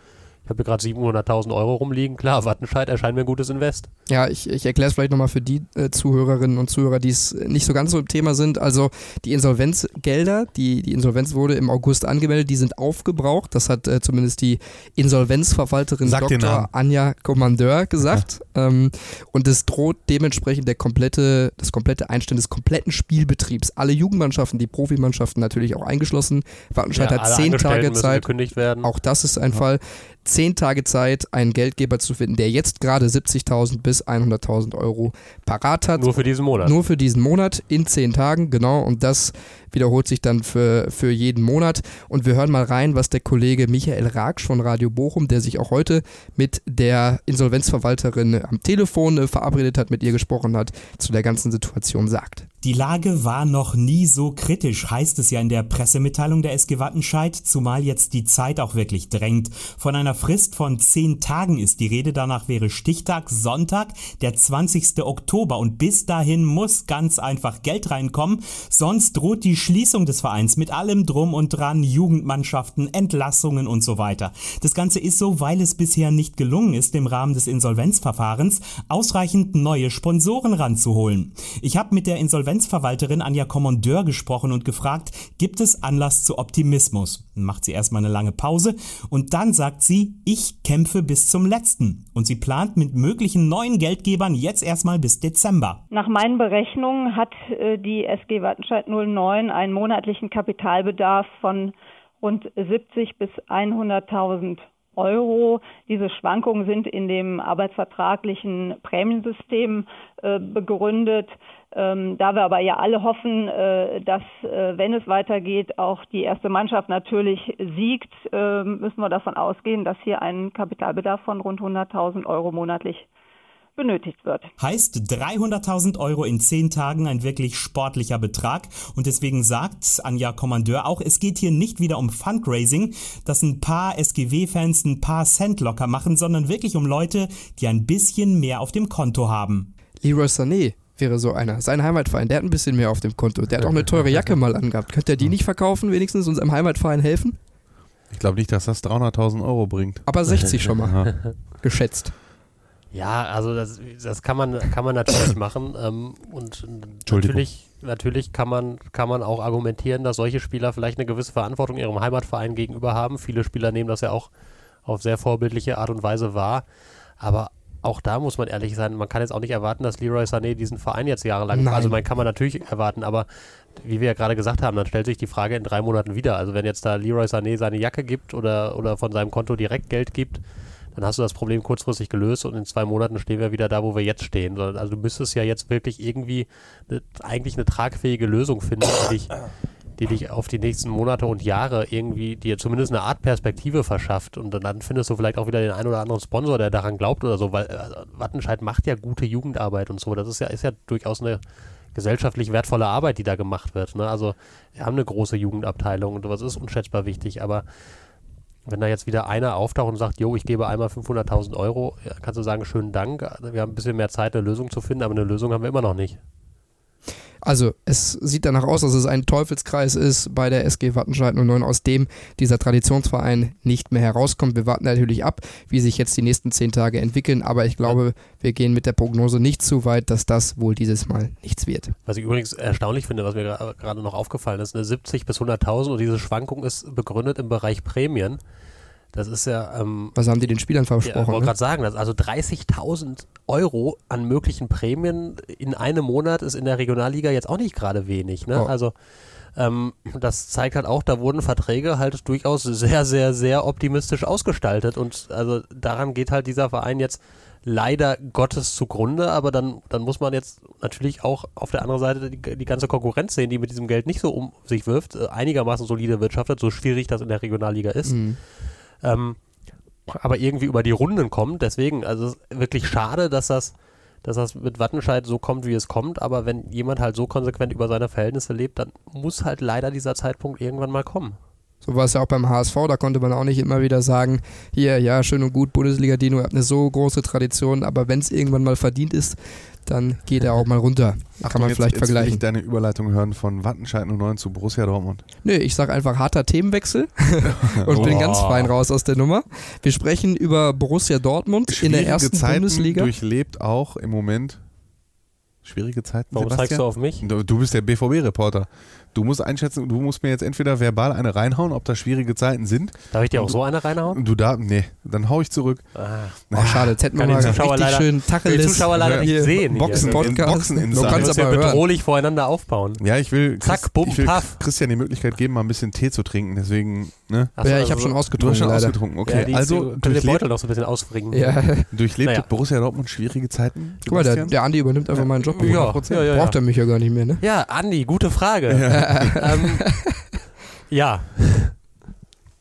ich habe hier gerade 700.000 Euro rumliegen. Klar, Wattenscheid erscheint mir ein gutes Invest. Ja, ich, ich erkläre es vielleicht nochmal für die äh, Zuhörerinnen und Zuhörer, die es nicht so ganz so im Thema sind. Also die Insolvenzgelder, die, die Insolvenz wurde im August angemeldet, die sind aufgebraucht. Das hat äh, zumindest die Insolvenzverwalterin Sag Dr. Anja Kommandeur gesagt. Ähm, und es droht dementsprechend der komplette, das komplette Einstellen des kompletten Spielbetriebs. Alle Jugendmannschaften, die Profimannschaften natürlich auch eingeschlossen. Wattenscheid Ja, hat zehn Tage Zeit. Auch das ist ein Fall. Zehn Tage Zeit, einen Geldgeber zu finden, der jetzt gerade 70.000 bis 100.000 Euro parat hat. Nur für diesen Monat. Nur für diesen Monat in zehn Tagen, genau. Und das wiederholt sich dann für, für jeden Monat. Und wir hören mal rein, was der Kollege Michael Raksch von Radio Bochum, der sich auch heute mit der Insolvenzverwalterin am Telefon äh, verabredet hat, mit ihr gesprochen hat, zu der ganzen Situation sagt. Die Lage war noch nie so kritisch, heißt es ja in der Pressemitteilung der SG Wattenscheid, zumal jetzt die Zeit auch wirklich drängt. Von einer Frist von zehn Tagen ist die Rede, danach wäre Stichtag Sonntag, der 20. Oktober und bis dahin muss ganz einfach Geld reinkommen, sonst droht die Schließung des Vereins mit allem drum und dran, Jugendmannschaften, Entlassungen und so weiter. Das Ganze ist so, weil es bisher nicht gelungen ist, im Rahmen des Insolvenzverfahrens ausreichend neue Sponsoren ranzuholen. Ich habe mit der Insolvenzverwalterin Anja Kommandeur gesprochen und gefragt, gibt es Anlass zu Optimismus? Macht sie erstmal eine lange Pause und dann sagt sie, ich kämpfe bis zum letzten. Und sie plant mit möglichen neuen Geldgebern jetzt erstmal bis Dezember. Nach meinen Berechnungen hat äh, die SG Wattenscheid 09 einen monatlichen Kapitalbedarf von rund 70 bis 100.000 Euro. Diese Schwankungen sind in dem arbeitsvertraglichen Prämiensystem äh, begründet. Ähm, da wir aber ja alle hoffen, äh, dass, äh, wenn es weitergeht, auch die erste Mannschaft natürlich siegt, äh, müssen wir davon ausgehen, dass hier ein Kapitalbedarf von rund 100.000 Euro monatlich benötigt wird. Heißt 300.000 Euro in 10 Tagen ein wirklich sportlicher Betrag und deswegen sagt Anja Kommandeur auch, es geht hier nicht wieder um Fundraising, dass ein paar SGW-Fans ein paar Cent locker machen, sondern wirklich um Leute, die ein bisschen mehr auf dem Konto haben. Leroy Sané wäre so einer. Sein Heimatverein, der hat ein bisschen mehr auf dem Konto. Der hat auch eine teure Jacke mal angehabt. Könnte er die nicht verkaufen, wenigstens unserem Heimatverein helfen? Ich glaube nicht, dass das 300.000 Euro bringt. Aber 60 schon mal. Geschätzt. Ja, also das, das kann man kann man natürlich machen ähm, und natürlich natürlich kann man kann man auch argumentieren, dass solche Spieler vielleicht eine gewisse Verantwortung ihrem Heimatverein gegenüber haben. Viele Spieler nehmen das ja auch auf sehr vorbildliche Art und Weise wahr, aber auch da muss man ehrlich sein, man kann jetzt auch nicht erwarten, dass Leroy Sané diesen Verein jetzt jahrelang, Nein. also man kann man natürlich erwarten, aber wie wir ja gerade gesagt haben, dann stellt sich die Frage in drei Monaten wieder. Also wenn jetzt da Leroy Sané seine Jacke gibt oder, oder von seinem Konto direkt Geld gibt, dann hast du das Problem kurzfristig gelöst und in zwei Monaten stehen wir wieder da, wo wir jetzt stehen. So, Also du müsstest ja jetzt wirklich irgendwie eine, eigentlich eine tragfähige Lösung finden, die dich, die dich auf die nächsten Monate und Jahre irgendwie dir zumindest eine Art Perspektive verschafft. Und dann findest du vielleicht auch wieder den einen oder anderen Sponsor, der daran glaubt oder so, weil also Wattenscheid macht ja gute Jugendarbeit und so. Das ist ja, ist ja durchaus eine gesellschaftlich wertvolle Arbeit, die da gemacht wird. Ne? Also wir haben eine große Jugendabteilung und sowas ist unschätzbar wichtig, aber wenn da jetzt wieder einer auftaucht und sagt, jo, ich gebe einmal 500.000 Euro, kannst du sagen, schönen Dank, wir haben ein bisschen mehr Zeit, eine Lösung zu finden, aber eine Lösung haben wir immer noch nicht. Also es sieht danach aus, dass es ein Teufelskreis ist bei der SG Wattenscheid 09, aus dem dieser Traditionsverein nicht mehr herauskommt. Wir warten natürlich ab, wie sich jetzt die nächsten zehn Tage entwickeln, aber ich glaube, wir gehen mit der Prognose nicht zu weit, dass das wohl dieses Mal nichts wird. Was ich übrigens erstaunlich finde, was mir gerade noch aufgefallen ist, eine 70 bis 100.000 und diese Schwankung ist begründet im Bereich Prämien. Das ist ja. Ähm, Was haben die den Spielern versprochen? Ja, ich wollte ne? gerade sagen, dass also 30.000 Euro an möglichen Prämien in einem Monat ist in der Regionalliga jetzt auch nicht gerade wenig. Ne? Oh. Also ähm, das zeigt halt auch, da wurden Verträge halt durchaus sehr, sehr, sehr optimistisch ausgestaltet und also daran geht halt dieser Verein jetzt leider Gottes zugrunde, aber dann, dann muss man jetzt natürlich auch auf der anderen Seite die, die ganze Konkurrenz sehen, die mit diesem Geld nicht so um sich wirft, äh, einigermaßen solide wirtschaftet, so schwierig das in der Regionalliga ist. Mhm ähm, aber irgendwie über die Runden kommt. Deswegen, also wirklich schade, dass das, dass das mit Wattenscheid so kommt, wie es kommt. Aber wenn jemand halt so konsequent über seine Verhältnisse lebt, dann muss halt leider dieser Zeitpunkt irgendwann mal kommen. So war es ja auch beim HSV, da konnte man auch nicht immer wieder sagen, hier, ja, schön und gut, Bundesliga Dino hat eine so große Tradition, aber wenn es irgendwann mal verdient ist, dann geht er auch mal runter. Ach, Kann man jetzt, vielleicht jetzt vergleichen. Will ich deine Überleitung hören von Wattenscheid 09 zu Borussia Dortmund. Nö, ich sage einfach harter Themenwechsel und bin ganz fein raus aus der Nummer. Wir sprechen über Borussia Dortmund Schwierige in der ersten Zeiten Bundesliga. durchlebt auch im Moment schwierige Zeiten. Warum Sebastian? zeigst du auf mich? Du, du bist der BVB-Reporter. Du musst einschätzen, du musst mir jetzt entweder verbal eine reinhauen, ob das schwierige Zeiten sind. Darf ich dir auch so eine reinhauen? Du darfst, nee, dann hau ich zurück. Ah. Oh, schade, jetzt hätten wir mal richtig leider, schön Tacheles. Die Zuschauer leider nicht sehen. Boxen, Podcast. Boxen in du kannst aber bedrohlich voreinander aufbauen. Ja, ich will, Zack, bumm, ich will Christian die Möglichkeit geben, mal ein bisschen Tee zu trinken, deswegen, ne? So, ja, ich habe also, schon ausgetrunken. Du hast schon ausgetrunken, okay. Ja, also, du den Beutel noch so ein bisschen ausbringen. Ja. Durchlebt naja. Borussia Dortmund schwierige Zeiten? Guck mal, der, der Andi übernimmt einfach meinen Job. Ja, Braucht er mich ja gar nicht mehr, ne? Ja, Andi, gute Frage. ähm, ja.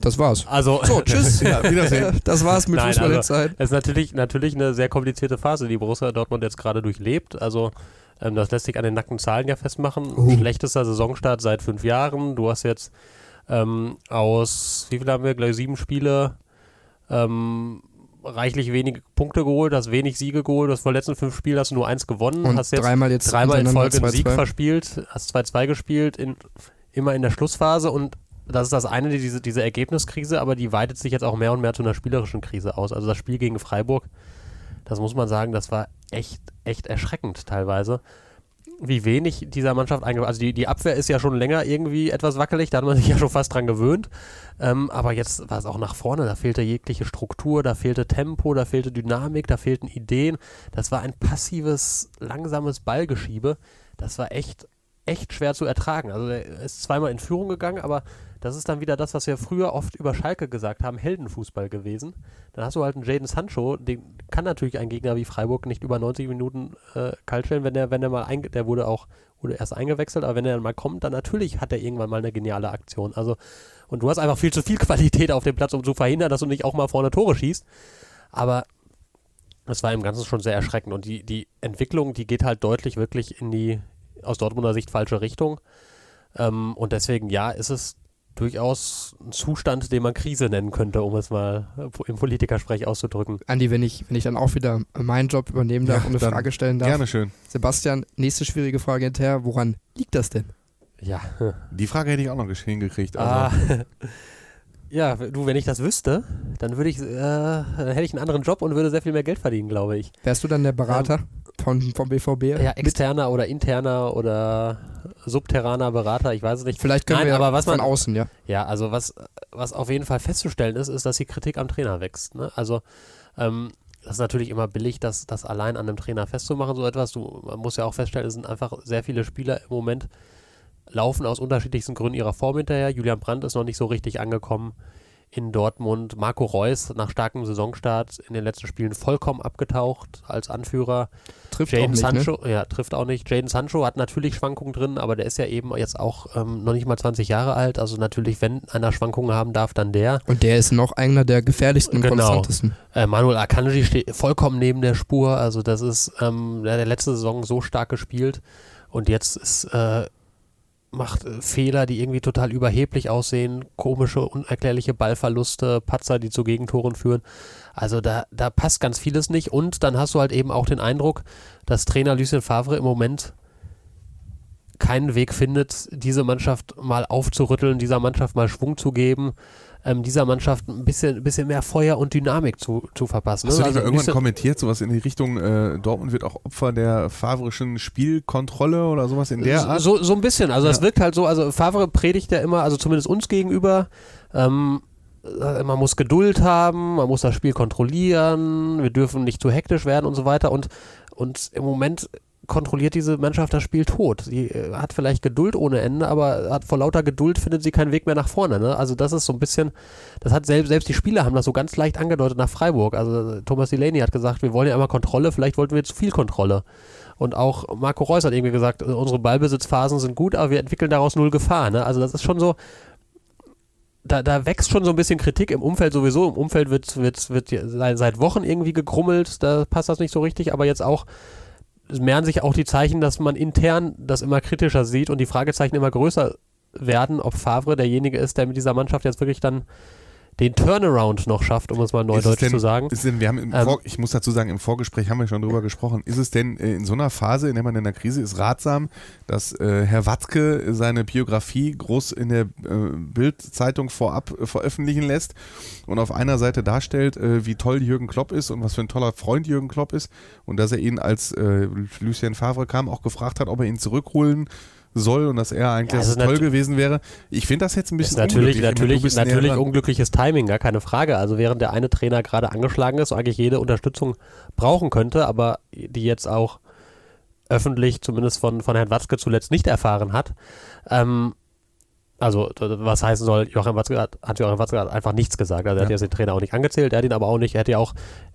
Das war's. Also, so, tschüss. ja, Wiedersehen. Das war's mit Nein, Fußball also, Zeit. Es ist natürlich, natürlich eine sehr komplizierte Phase, die Borussia Dortmund jetzt gerade durchlebt. Also, ähm, das lässt sich an den nackten Zahlen ja festmachen. Uh. Schlechtester Saisonstart seit fünf Jahren. Du hast jetzt ähm, aus, wie viel haben wir? Gleich sieben Spiele. Ähm, reichlich wenige Punkte geholt, hast wenig Siege geholt, du hast vor den letzten fünf Spielen hast du nur eins gewonnen, und hast jetzt dreimal, jetzt dreimal in Folge einen Sieg verspielt, hast 2-2 gespielt, in, immer in der Schlussphase und das ist das eine, diese, diese Ergebniskrise, aber die weitet sich jetzt auch mehr und mehr zu einer spielerischen Krise aus. Also das Spiel gegen Freiburg, das muss man sagen, das war echt, echt erschreckend teilweise wie wenig dieser Mannschaft eingebaut. Also die, die Abwehr ist ja schon länger irgendwie etwas wackelig, da hat man sich ja schon fast dran gewöhnt. Ähm, aber jetzt war es auch nach vorne, da fehlte jegliche Struktur, da fehlte Tempo, da fehlte Dynamik, da fehlten Ideen. Das war ein passives, langsames Ballgeschiebe. Das war echt, echt schwer zu ertragen. Also er ist zweimal in Führung gegangen, aber das ist dann wieder das, was wir früher oft über Schalke gesagt haben, Heldenfußball gewesen. Dann hast du halt einen Jaden Sancho, den kann natürlich ein Gegner wie Freiburg nicht über 90 Minuten äh, kalt stellen, wenn der, wenn der mal einge der wurde auch, wurde erst eingewechselt, aber wenn er dann mal kommt, dann natürlich hat er irgendwann mal eine geniale Aktion. Also, und du hast einfach viel zu viel Qualität auf dem Platz, um zu verhindern, dass du nicht auch mal vorne Tore schießt. Aber es war im Ganzen schon sehr erschreckend und die, die Entwicklung, die geht halt deutlich wirklich in die, aus Dortmunder Sicht, falsche Richtung. Ähm, und deswegen, ja, ist es durchaus ein Zustand, den man Krise nennen könnte, um es mal im Politikersprech auszudrücken. Andi, wenn ich, wenn ich dann auch wieder meinen Job übernehmen darf ja, und eine Frage stellen darf. Gerne schön. Sebastian, nächste schwierige Frage hinterher. Woran liegt das denn? Ja. Die Frage hätte ich auch noch hingekriegt. Also. Ah. Ja, du, wenn ich das wüsste, dann würde ich, äh, dann hätte ich einen anderen Job und würde sehr viel mehr Geld verdienen, glaube ich. Wärst du dann der Berater ähm, von, vom BVB? Ja, externer oder interner oder subterraner Berater, ich weiß es nicht. Vielleicht können Nein, wir aber was von man, außen, ja. Ja, also was, was auf jeden Fall festzustellen ist, ist, dass die Kritik am Trainer wächst. Ne? Also ähm, das ist natürlich immer billig, das, das allein an einem Trainer festzumachen, so etwas. Du, man muss ja auch feststellen, es sind einfach sehr viele Spieler im Moment, laufen aus unterschiedlichsten Gründen ihrer Form hinterher. Julian Brandt ist noch nicht so richtig angekommen in Dortmund. Marco Reus nach starkem Saisonstart in den letzten Spielen vollkommen abgetaucht als Anführer. Trifft Jaden auch nicht, ne? Sancho, ne? ja, trifft auch nicht. Jaden Sancho hat natürlich Schwankungen drin, aber der ist ja eben jetzt auch ähm, noch nicht mal 20 Jahre alt. Also natürlich, wenn einer Schwankungen haben darf, dann der. Und der ist noch einer der gefährlichsten und genau. konstantesten. Äh, Manuel Akanji steht vollkommen neben der Spur. Also das ist ähm, der, der letzte Saison so stark gespielt. Und jetzt ist äh, macht äh, Fehler, die irgendwie total überheblich aussehen, komische, unerklärliche Ballverluste, Patzer, die zu Gegentoren führen. Also da, da passt ganz vieles nicht. Und dann hast du halt eben auch den Eindruck, dass Trainer Lucien Favre im Moment keinen Weg findet, diese Mannschaft mal aufzurütteln, dieser Mannschaft mal Schwung zu geben, ähm, dieser Mannschaft ein bisschen, bisschen mehr Feuer und Dynamik zu, zu verpassen. Hast ne? du Also ein irgendwann kommentiert, sowas in die Richtung, äh, Dortmund wird auch Opfer der favrischen Spielkontrolle oder sowas in der Art? So, so ein bisschen. Also es Ja. wirkt halt so, also Favre predigt ja immer, also zumindest uns gegenüber, ähm, äh, man muss Geduld haben, man muss das Spiel kontrollieren, wir dürfen nicht zu hektisch werden und so weiter. Und, und im Moment kontrolliert diese Mannschaft das Spiel tot. Sie äh, hat vielleicht Geduld ohne Ende, aber hat vor lauter Geduld findet sie keinen Weg mehr nach vorne. Ne? Also das ist so ein bisschen, das hat selbst, selbst die Spieler haben das so ganz leicht angedeutet nach Freiburg. Also Thomas Delaney hat gesagt, wir wollen ja immer Kontrolle, vielleicht wollten wir zu viel Kontrolle. Und auch Marco Reus hat irgendwie gesagt, äh, unsere Ballbesitzphasen sind gut, aber wir entwickeln daraus null Gefahr. Ne? Also das ist schon so, da, da wächst schon so ein bisschen Kritik im Umfeld sowieso. Im Umfeld wird, wird, wird seit Wochen irgendwie gegrummelt, da passt das nicht so richtig, aber jetzt auch es mehren sich auch die Zeichen, dass man intern das immer kritischer sieht und die Fragezeichen immer größer werden, ob Favre derjenige ist, der mit dieser Mannschaft jetzt wirklich dann den Turnaround noch schafft, um es mal neudeutsch denn, zu sagen. Denn, wir haben Ähm, Vor, ich muss dazu sagen, im Vorgespräch haben wir schon drüber gesprochen. Ist es denn äh, in so einer Phase, in der man in der Krise ist, ratsam, dass äh, Herr Watzke seine Biografie groß in der äh, Bild-Zeitung vorab äh, veröffentlichen lässt und auf einer Seite darstellt, äh, wie toll Jürgen Klopp ist und was für ein toller Freund Jürgen Klopp ist und dass er ihn, als äh, Lucien Favre kam, auch gefragt hat, ob er ihn zurückholen soll und dass er eigentlich Ja, es so ist toll gewesen wäre. Ich finde das jetzt ein bisschen natürlich, unglücklich. Natürlich, natürlich unglückliches Timing, gar keine Frage. Also während der eine Trainer gerade angeschlagen ist und eigentlich jede Unterstützung brauchen könnte, aber die jetzt auch öffentlich, zumindest von, von Herrn Watzke zuletzt nicht erfahren hat. Ähm, also was heißen soll, Joachim Watzke hat, hat Joachim Watzke hat einfach nichts gesagt. Also er hat Ja. jetzt den Trainer auch nicht angezählt, er hat ihn aber auch nicht, er hätte ja auch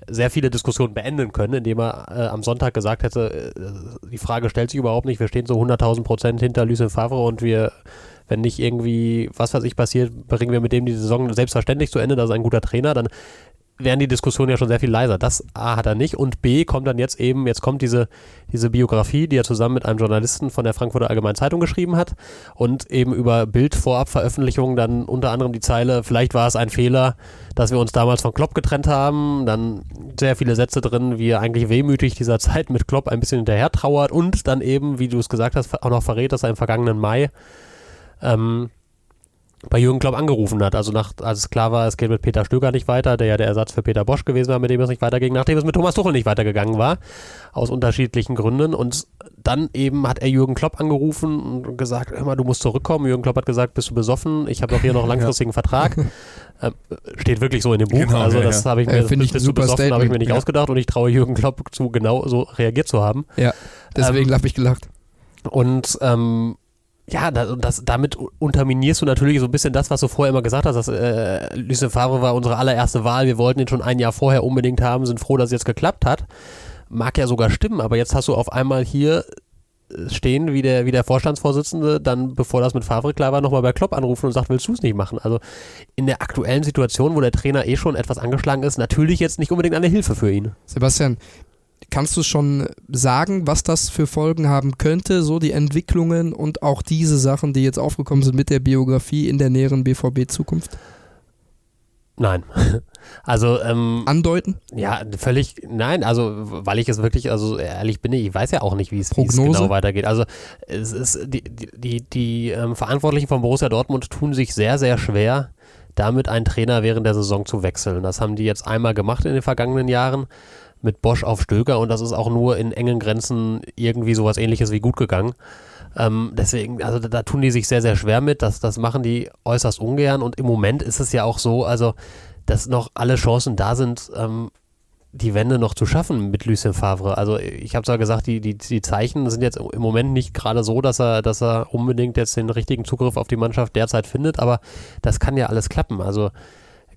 sehr viele Diskussionen beenden können, indem er äh, am Sonntag gesagt hätte, äh, die Frage stellt sich überhaupt nicht, wir stehen so 100.000 Prozent hinter Lucien Favre und wir, wenn nicht irgendwie, was weiß ich, passiert, bringen wir mit dem die Saison selbstverständlich zu Ende, das ist ein guter Trainer, dann wären die Diskussionen ja schon sehr viel leiser. Das A hat er nicht und B kommt dann jetzt eben, jetzt kommt diese, diese Biografie, die er zusammen mit einem Journalisten von der Frankfurter Allgemeinen Zeitung geschrieben hat und eben über Bildvorabveröffentlichungen dann unter anderem die Zeile, vielleicht war es ein Fehler, dass wir uns damals von Klopp getrennt haben, dann sehr viele Sätze drin, wie er eigentlich wehmütig dieser Zeit mit Klopp ein bisschen hinterher trauert und dann eben, wie du es gesagt hast, auch noch verrät, dass er im vergangenen Mai ähm, bei Jürgen Klopp angerufen hat. Also nach, als es klar war, es geht mit Peter Stöger nicht weiter, der ja der Ersatz für Peter Bosch gewesen war, mit dem es nicht weiterging, nachdem es mit Thomas Tuchel nicht weitergegangen war, aus unterschiedlichen Gründen. Und dann eben hat er Jürgen Klopp angerufen und gesagt, hör mal, du musst zurückkommen. Jürgen Klopp hat gesagt, bist du besoffen? Ich habe doch hier noch einen langfristigen Vertrag. Ähm, steht wirklich so in dem Buch. Genau, also ja, das ja. habe ich Äh, mir, finde ich bist du besoffen, habe ich mir nicht ja. ausgedacht und ich traue Jürgen Klopp zu, genau so reagiert zu haben. Ja, deswegen Ähm, habe ich gelacht. Und ähm, ja, da, und das, damit unterminierst du natürlich so ein bisschen das, was du vorher immer gesagt hast, dass äh, Lucien Favre war unsere allererste Wahl, wir wollten ihn schon ein Jahr vorher unbedingt haben, sind froh, dass es jetzt geklappt hat. Mag ja sogar stimmen, aber jetzt hast du auf einmal hier äh, stehen, wie der, wie der Vorstandsvorsitzende, dann, bevor das mit Favre klar war, nochmal bei Klopp anrufen und sagt, willst du es nicht machen? Also in der aktuellen Situation, wo der Trainer eh schon etwas angeschlagen ist, natürlich jetzt nicht unbedingt eine Hilfe für ihn. Sebastian, kannst du schon sagen, was das für Folgen haben könnte, so die Entwicklungen und auch diese Sachen, die jetzt aufgekommen sind mit der Biografie in der näheren BVB-Zukunft? Nein. Also, ähm, Andeuten? Ja, völlig, nein, also weil ich es wirklich, also ehrlich bin, ich weiß ja auch nicht, wie es genau weitergeht. Also es ist, die, die, die, die ähm, Verantwortlichen von Borussia Dortmund tun sich sehr, sehr schwer, damit einen Trainer während der Saison zu wechseln. Das haben die jetzt einmal gemacht in den vergangenen Jahren mit Bosch auf Stöger und das ist auch nur in engen Grenzen irgendwie sowas ähnliches wie gut gegangen. Ähm, deswegen, also da, da tun die sich sehr, sehr schwer mit. Das, das machen die äußerst ungern und im Moment ist es ja auch so, also dass noch alle Chancen da sind, ähm, die Wende noch zu schaffen mit Lucien Favre. Also ich habe zwar gesagt, die, die, die Zeichen sind jetzt im Moment nicht gerade so, dass er, dass er unbedingt jetzt den richtigen Zugriff auf die Mannschaft derzeit findet, aber das kann ja alles klappen. Also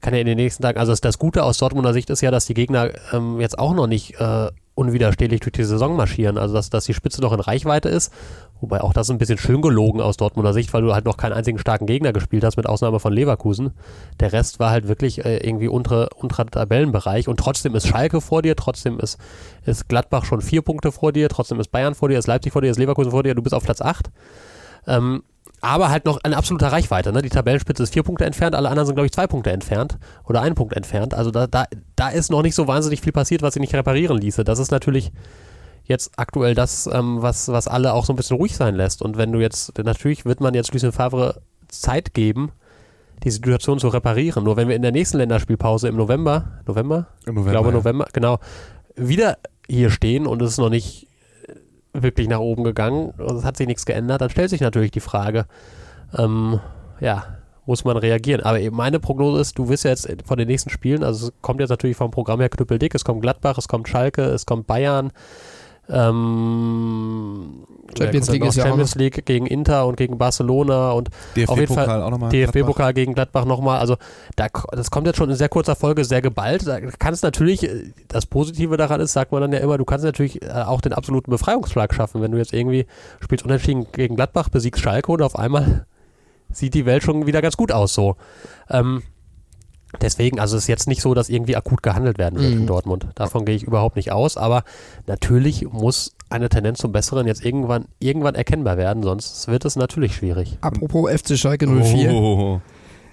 kann ja in den nächsten Tagen, also das, Gute aus Dortmunder Sicht ist ja, dass die Gegner ähm, jetzt auch noch nicht äh, unwiderstehlich durch die Saison marschieren. Also dass, dass die Spitze noch in Reichweite ist. Wobei auch das ein bisschen schön gelogen aus Dortmunder Sicht, weil du halt noch keinen einzigen starken Gegner gespielt hast, mit Ausnahme von Leverkusen. Der Rest war halt wirklich äh, irgendwie untere, unterer Tabellenbereich und trotzdem ist Schalke vor dir, trotzdem ist, ist Gladbach schon vier Punkte vor dir, trotzdem ist Bayern vor dir, ist Leipzig vor dir, ist Leverkusen vor dir, du bist auf Platz 8. Ähm, aber halt noch in absoluter Reichweite. Ne? Die Tabellenspitze ist vier Punkte entfernt, alle anderen sind, glaube ich, zwei Punkte entfernt oder ein Punkt entfernt. Also da, da, da ist noch nicht so wahnsinnig viel passiert, was sich nicht reparieren ließe. Das ist natürlich jetzt aktuell das, ähm, was, was alle auch so ein bisschen ruhig sein lässt. Und wenn du jetzt, natürlich wird man jetzt Lucien Favre Zeit geben, die Situation zu reparieren. Nur wenn wir in der nächsten Länderspielpause im November, November? Im November. Ich glaube ja. November, genau, wieder hier stehen und es ist noch nicht wirklich nach oben gegangen und es hat sich nichts geändert, dann stellt sich natürlich die Frage, ähm, ja, muss man reagieren. Aber eben meine Prognose ist, du wirst ja jetzt von den nächsten Spielen, also es kommt jetzt natürlich vom Programm her knüppeldick, es kommt Gladbach, es kommt Schalke, es kommt Bayern, ähm, Champions League ist ja auch Champions League gegen Inter und gegen Barcelona und auf jeden Fall DFB-Pokal auch nochmal. DFB-Pokal gegen Gladbach nochmal. Also da, das kommt jetzt schon in sehr kurzer Folge sehr geballt. Da kannst natürlich, äh, das Positive daran ist, sagt man dann ja immer, du kannst natürlich äh, auch den absoluten Befreiungsschlag schaffen, wenn du jetzt irgendwie spielst unentschieden gegen Gladbach, besiegst Schalke und auf einmal sieht die Welt schon wieder ganz gut aus so. Ähm, Deswegen, also es ist jetzt nicht so, dass irgendwie akut gehandelt werden wird Mhm. in Dortmund. Davon gehe ich überhaupt nicht aus. Aber natürlich muss eine Tendenz zum Besseren jetzt irgendwann, irgendwann erkennbar werden, sonst wird es natürlich schwierig. Apropos FC Schalke 04, Oh.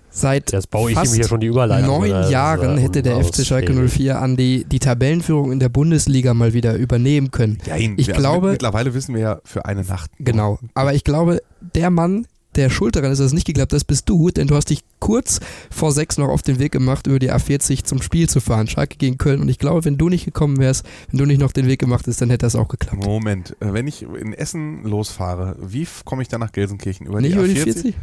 seit Jetzt baue ich fast ihm hier schon die Überleitung. neun Jahren hätte der FC Schalke unausstehlich. 04 an die, die Tabellenführung in der Bundesliga mal wieder übernehmen können. Jein. Ich Also glaube- mit- mittlerweile wissen wir ja für eine Nacht. Genau. Aber ich glaube, der Mann, der schuld daran ist, dass es nicht geklappt hat, das bist du, denn du hast dich kurz vor sechs noch auf den Weg gemacht, über die A40 zum Spiel zu fahren, Schalke gegen Köln. Und ich glaube, wenn du nicht gekommen wärst, wenn du nicht noch den Weg gemacht hättest, dann hätte das auch geklappt. Moment, äh, wenn ich in Essen losfahre, wie komme ich dann nach Gelsenkirchen? Über nicht die über A40? die 40?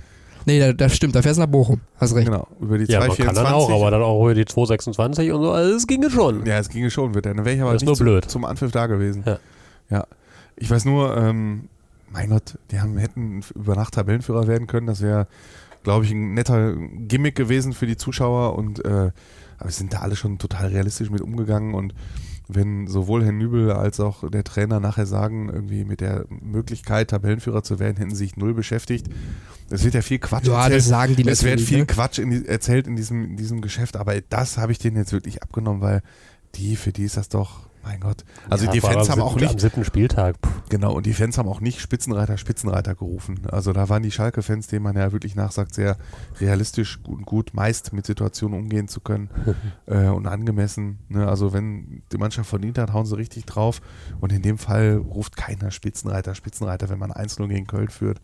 Nee, da, das stimmt, da fährst du nach Bochum. Hast recht. Genau, über die Ja, man 224. kann dann auch, aber dann auch über die 226 und so. Also es ginge schon. Ja, es ginge schon, wird dann wäre ich aber Das nicht nur zum, blöd. zum Anpfiff da gewesen. Ja. Ja. Ich weiß nur, ähm, mein Gott, die haben, hätten über Nacht Tabellenführer werden können. Das wäre, glaube ich, ein netter Gimmick gewesen für die Zuschauer. Und äh, aber wir sind da alle schon total realistisch mit umgegangen. Und wenn sowohl Herr Nübel als auch der Trainer nachher sagen, irgendwie mit der Möglichkeit, Tabellenführer zu werden, hätten sie sich null beschäftigt. Es wird ja viel Quatsch Ja, das sagen die es wird viel ne? Quatsch in die, erzählt in diesem, in diesem Geschäft, aber das habe ich denen jetzt wirklich abgenommen, weil die, für die ist das doch, mein Gott. Also Ja, die Fans haben auch siebten- Am nicht, siebten Spieltag. Puh. genau, und die Fans haben auch nicht Spitzenreiter, Spitzenreiter gerufen. Also da waren die Schalke-Fans, denen man ja wirklich nachsagt, sehr realistisch und gut meist mit Situationen umgehen zu können äh, und angemessen. Ne? Also wenn die Mannschaft verdient hat, hauen sie richtig drauf. Und in dem Fall ruft keiner Spitzenreiter, Spitzenreiter, wenn man 1-0 gegen Köln führt.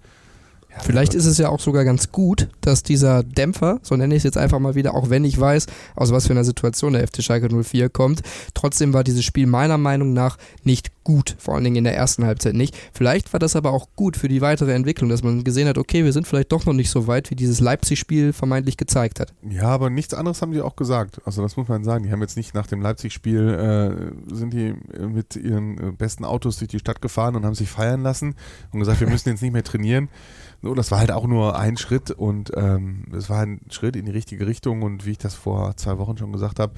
Vielleicht ist es ja auch sogar ganz gut, dass dieser Dämpfer, so nenne ich es jetzt einfach mal wieder, auch wenn ich weiß, aus was für einer Situation der FC Schalke 04 kommt, trotzdem war dieses Spiel meiner Meinung nach nicht gut, vor allen Dingen in der ersten Halbzeit nicht. Vielleicht war das aber auch gut für die weitere Entwicklung, dass man gesehen hat, okay, wir sind vielleicht doch noch nicht so weit, wie dieses Leipzig-Spiel vermeintlich gezeigt hat. Ja, aber nichts anderes haben die auch gesagt. Also das muss man sagen. Die haben jetzt nicht nach dem Leipzig-Spiel, äh, sind die mit ihren äh, besten Autos durch die Stadt gefahren und haben sich feiern lassen und gesagt, wir müssen jetzt nicht mehr trainieren. So, das war halt auch nur ein Schritt und ähm, es war ein Schritt in die richtige Richtung und wie ich das vor zwei Wochen schon gesagt habe,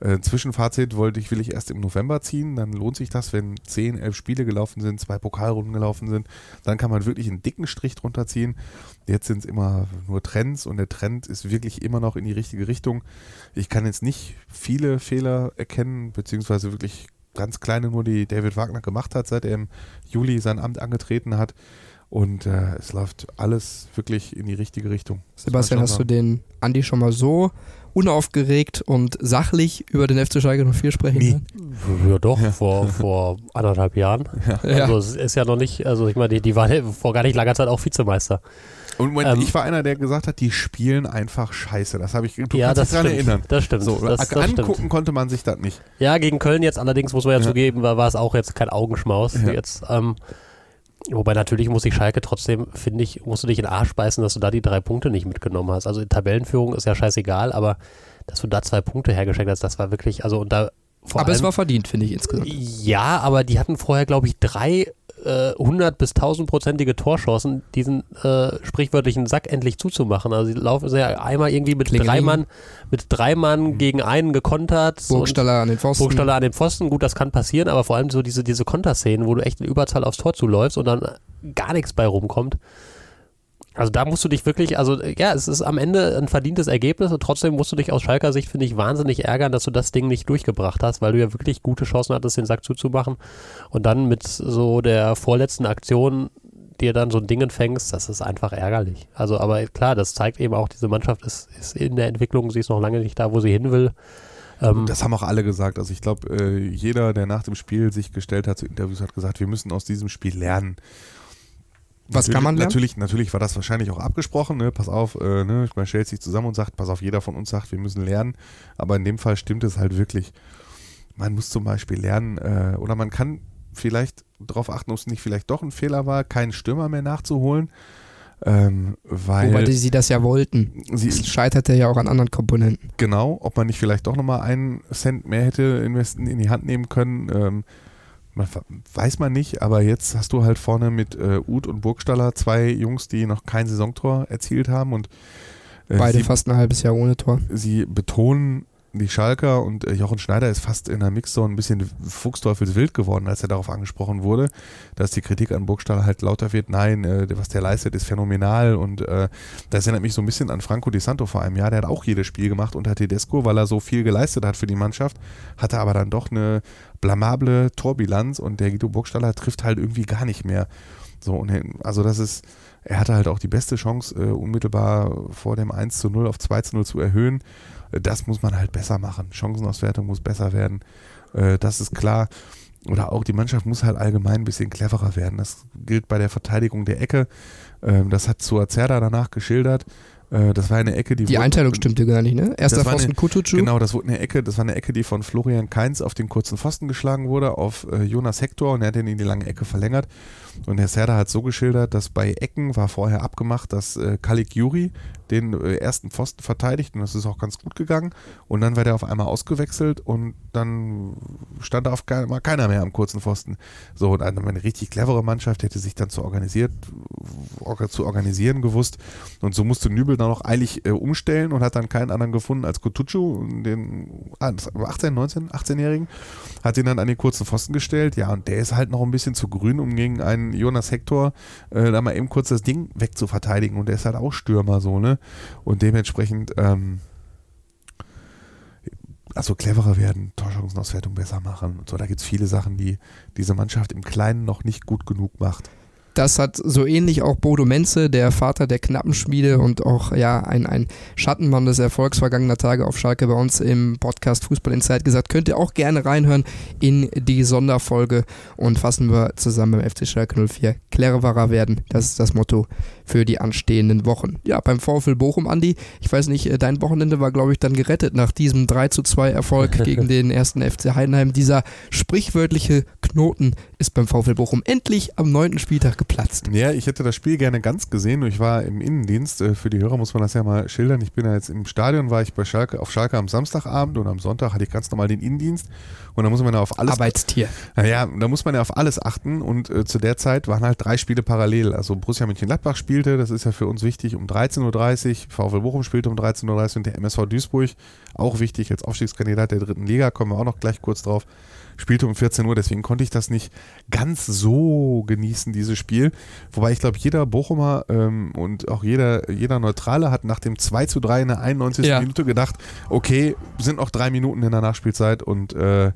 äh, Zwischenfazit wollte ich, will ich erst im November ziehen, dann lohnt sich das, wenn 10, 11 Spiele gelaufen sind, zwei Pokalrunden gelaufen sind, dann kann man wirklich einen dicken Strich drunter ziehen. Jetzt sind es immer nur Trends und der Trend ist wirklich immer noch in die richtige Richtung. Ich kann jetzt nicht viele Fehler erkennen, beziehungsweise wirklich ganz kleine nur, die David Wagner gemacht hat, seit er im Juli sein Amt angetreten hat. Und äh, es läuft alles wirklich in die richtige Richtung. Sebastian, hast du den Andi schon mal so unaufgeregt und sachlich über den FC Schalke 04 sprechen hören? Ja, doch, vor, vor anderthalb Jahren. Ja. Also es ist ja noch nicht, also ich meine, die, die waren vor gar nicht langer Zeit auch Vizemeister. Und Moment, Ähm, ich war einer, der gesagt hat, die spielen einfach scheiße. Das habe ich, du ja, kannst das dich daran erinnern. Das stimmt. So, das, das angucken stimmt. konnte man sich das nicht. Ja, gegen Köln jetzt allerdings, muss man ja, Ja. zugeben, war, war es auch jetzt kein Augenschmaus. Ja. Jetzt, ähm, wobei natürlich muss ich Schalke trotzdem, finde ich, musst du dich in den Arsch beißen, dass du da die drei Punkte nicht mitgenommen hast. Also Tabellenführung ist ja scheißegal, aber dass du da zwei Punkte hergeschenkt hast, das war wirklich, also und da vor Aber allem, es war verdient, finde ich insgesamt. Ja, aber die hatten vorher, glaube ich, drei äh, 100 bis 1000-prozentige Torchancen, diesen äh, sprichwörtlichen Sack endlich zuzumachen. Also die laufen ja einmal irgendwie mit drei Klingeling. Mann, mit drei Mann gegen einen gekontert. Burgstaller an den Pfosten. Burgstaller an den Pfosten, gut, das kann passieren, aber vor allem so diese, diese Konterszenen, wo du echt in Überzahl aufs Tor zuläufst und dann gar nichts bei rumkommt. Also da musst du dich wirklich, also ja, es ist am Ende ein verdientes Ergebnis und trotzdem musst du dich aus Schalker Sicht, finde ich, wahnsinnig ärgern, dass du das Ding nicht durchgebracht hast, weil du ja wirklich gute Chancen hattest, den Sack zuzumachen und dann mit so der vorletzten Aktion dir dann so ein Ding fängst, das ist einfach ärgerlich. Also aber klar, das zeigt eben auch, diese Mannschaft ist, ist in der Entwicklung, sie ist noch lange nicht da, wo sie hin will. Ähm, Das haben auch alle gesagt. Also ich glaube, äh, jeder, der nach dem Spiel sich gestellt hat zu Interviews, hat gesagt, wir müssen aus diesem Spiel lernen. Was natürlich, kann man lernen? Natürlich, natürlich war das wahrscheinlich auch abgesprochen. Ne? Pass auf, äh, ne? man stellt sich zusammen und sagt, pass auf, jeder von uns sagt, wir müssen lernen. Aber in dem Fall stimmt es halt wirklich. Man muss zum Beispiel lernen, äh, oder man kann vielleicht darauf achten, ob es nicht vielleicht doch ein Fehler war, keinen Stürmer mehr nachzuholen. Ähm, weil Wobei die, sie das ja wollten. sie, Es scheiterte ja auch an anderen Komponenten. genau, ob man nicht vielleicht doch nochmal einen Cent mehr hätte investen, in die Hand nehmen können, ähm, man, weiß man nicht, aber jetzt hast du halt vorne mit äh, Uth und Burgstaller zwei Jungs, die noch kein Saisontor erzielt haben und äh, Beide sie, fast ein halbes Jahr ohne Tor. sie betonen die Schalker und äh, Jochen Schneider ist fast in der Mixzone ein bisschen fuchsteufelswild geworden, als er darauf angesprochen wurde, dass die Kritik an Burgstaller halt lauter wird, nein, äh, was der leistet, ist phänomenal und äh, das erinnert mich so ein bisschen an Franco Di Santo vor einem Jahr, der hat auch jedes Spiel gemacht unter Tedesco, weil er so viel geleistet hat für die Mannschaft, hatte aber dann doch eine blamable Torbilanz und der Guido Burgstaller trifft halt irgendwie gar nicht mehr. So, also das ist, er hatte halt auch die beste Chance, äh, unmittelbar vor dem 1 zu 0 auf 2 zu 0 zu erhöhen. Das muss man halt besser machen. Chancenauswertung muss besser werden. Äh, das ist klar. Oder auch die Mannschaft muss halt allgemein ein bisschen cleverer werden. Das gilt bei der Verteidigung der Ecke. Ähm, das hat Suazerda danach geschildert. Äh, das war eine Ecke, die Die wurde- Einteilung stimmte gar nicht, ne? Erster Pfosten Kutucu. Genau, das wurde eine Ecke, das war eine Ecke, die von Florian Kainz auf den kurzen Pfosten geschlagen wurde, auf äh, Jonas Hector und er hat den in die lange Ecke verlängert. Und Herr Serda hat so geschildert, dass bei Ecken war vorher abgemacht, dass äh, Kalik Juri den äh, ersten Pfosten verteidigt und das ist auch ganz gut gegangen. Und dann war der auf einmal ausgewechselt und dann stand da auf kein, mal keiner mehr am kurzen Pfosten. So, und eine, eine richtig clevere Mannschaft hätte sich dann zu, organisiert, orga- zu organisieren gewusst. Und so musste Nübel dann noch eilig äh, umstellen und hat dann keinen anderen gefunden als Kutucu, den ah, das war 18, 19, 18-Jährigen, hat ihn dann an den kurzen Pfosten gestellt. Ja, und der ist halt noch ein bisschen zu grün, um gegen einen Jonas Hector äh, da mal eben kurz das Ding wegzuverteidigen. Und der ist halt auch Stürmer so, ne? Und dementsprechend, ähm, also cleverer werden, Torchancenauswertung besser machen und so. Da gibt es viele Sachen, die diese Mannschaft im Kleinen noch nicht gut genug macht. Das hat so ähnlich auch Bodo Menze, der Vater der Knappenschmiede und auch ja ein, ein Schattenmann des Erfolgs vergangener Tage auf Schalke bei uns im Podcast Fußball Insight gesagt. Könnt ihr auch gerne reinhören in die Sonderfolge und fassen wir zusammen beim FC Schalke 04 cleverer werden. Das ist das Motto für die anstehenden Wochen. Ja, beim VfL Bochum, Andi, ich weiß nicht, äh, dein Wochenende war, glaube ich, dann gerettet nach diesem 3 zu 2 Erfolg gegen den ersten FC Heidenheim. Dieser sprichwörtliche Knoten ist beim VfL Bochum endlich am neunten Spieltag geplatzt. Ja, ich hätte das Spiel gerne ganz gesehen. Ich war im Innendienst. Äh, Für die Hörer muss man das ja mal schildern. Ich bin ja jetzt im Stadion, war ich bei Schalke, auf Schalke am Samstagabend und am Sonntag hatte ich ganz normal den Innendienst. Und da muss man ja auf alles Arbeitstier. Naja, da muss man ja auf alles achten und äh, zu der Zeit waren halt drei Spiele parallel. Also Borussia Mönchengladbach spielte, das ist ja für uns wichtig, um 13.30 Uhr. VfL Bochum spielte um 13.30 Uhr und der MSV Duisburg, auch wichtig als Aufstiegskandidat der dritten Liga, kommen wir auch noch gleich kurz drauf, spielte um 14 Uhr. Deswegen konnte ich das nicht ganz so genießen, dieses Spiel. Wobei ich glaube, jeder Bochumer ähm, und auch jeder, jeder Neutrale hat nach dem 2 zu 3 in der 91. Ja. Minute gedacht, okay, sind noch drei Minuten in der Nachspielzeit und äh,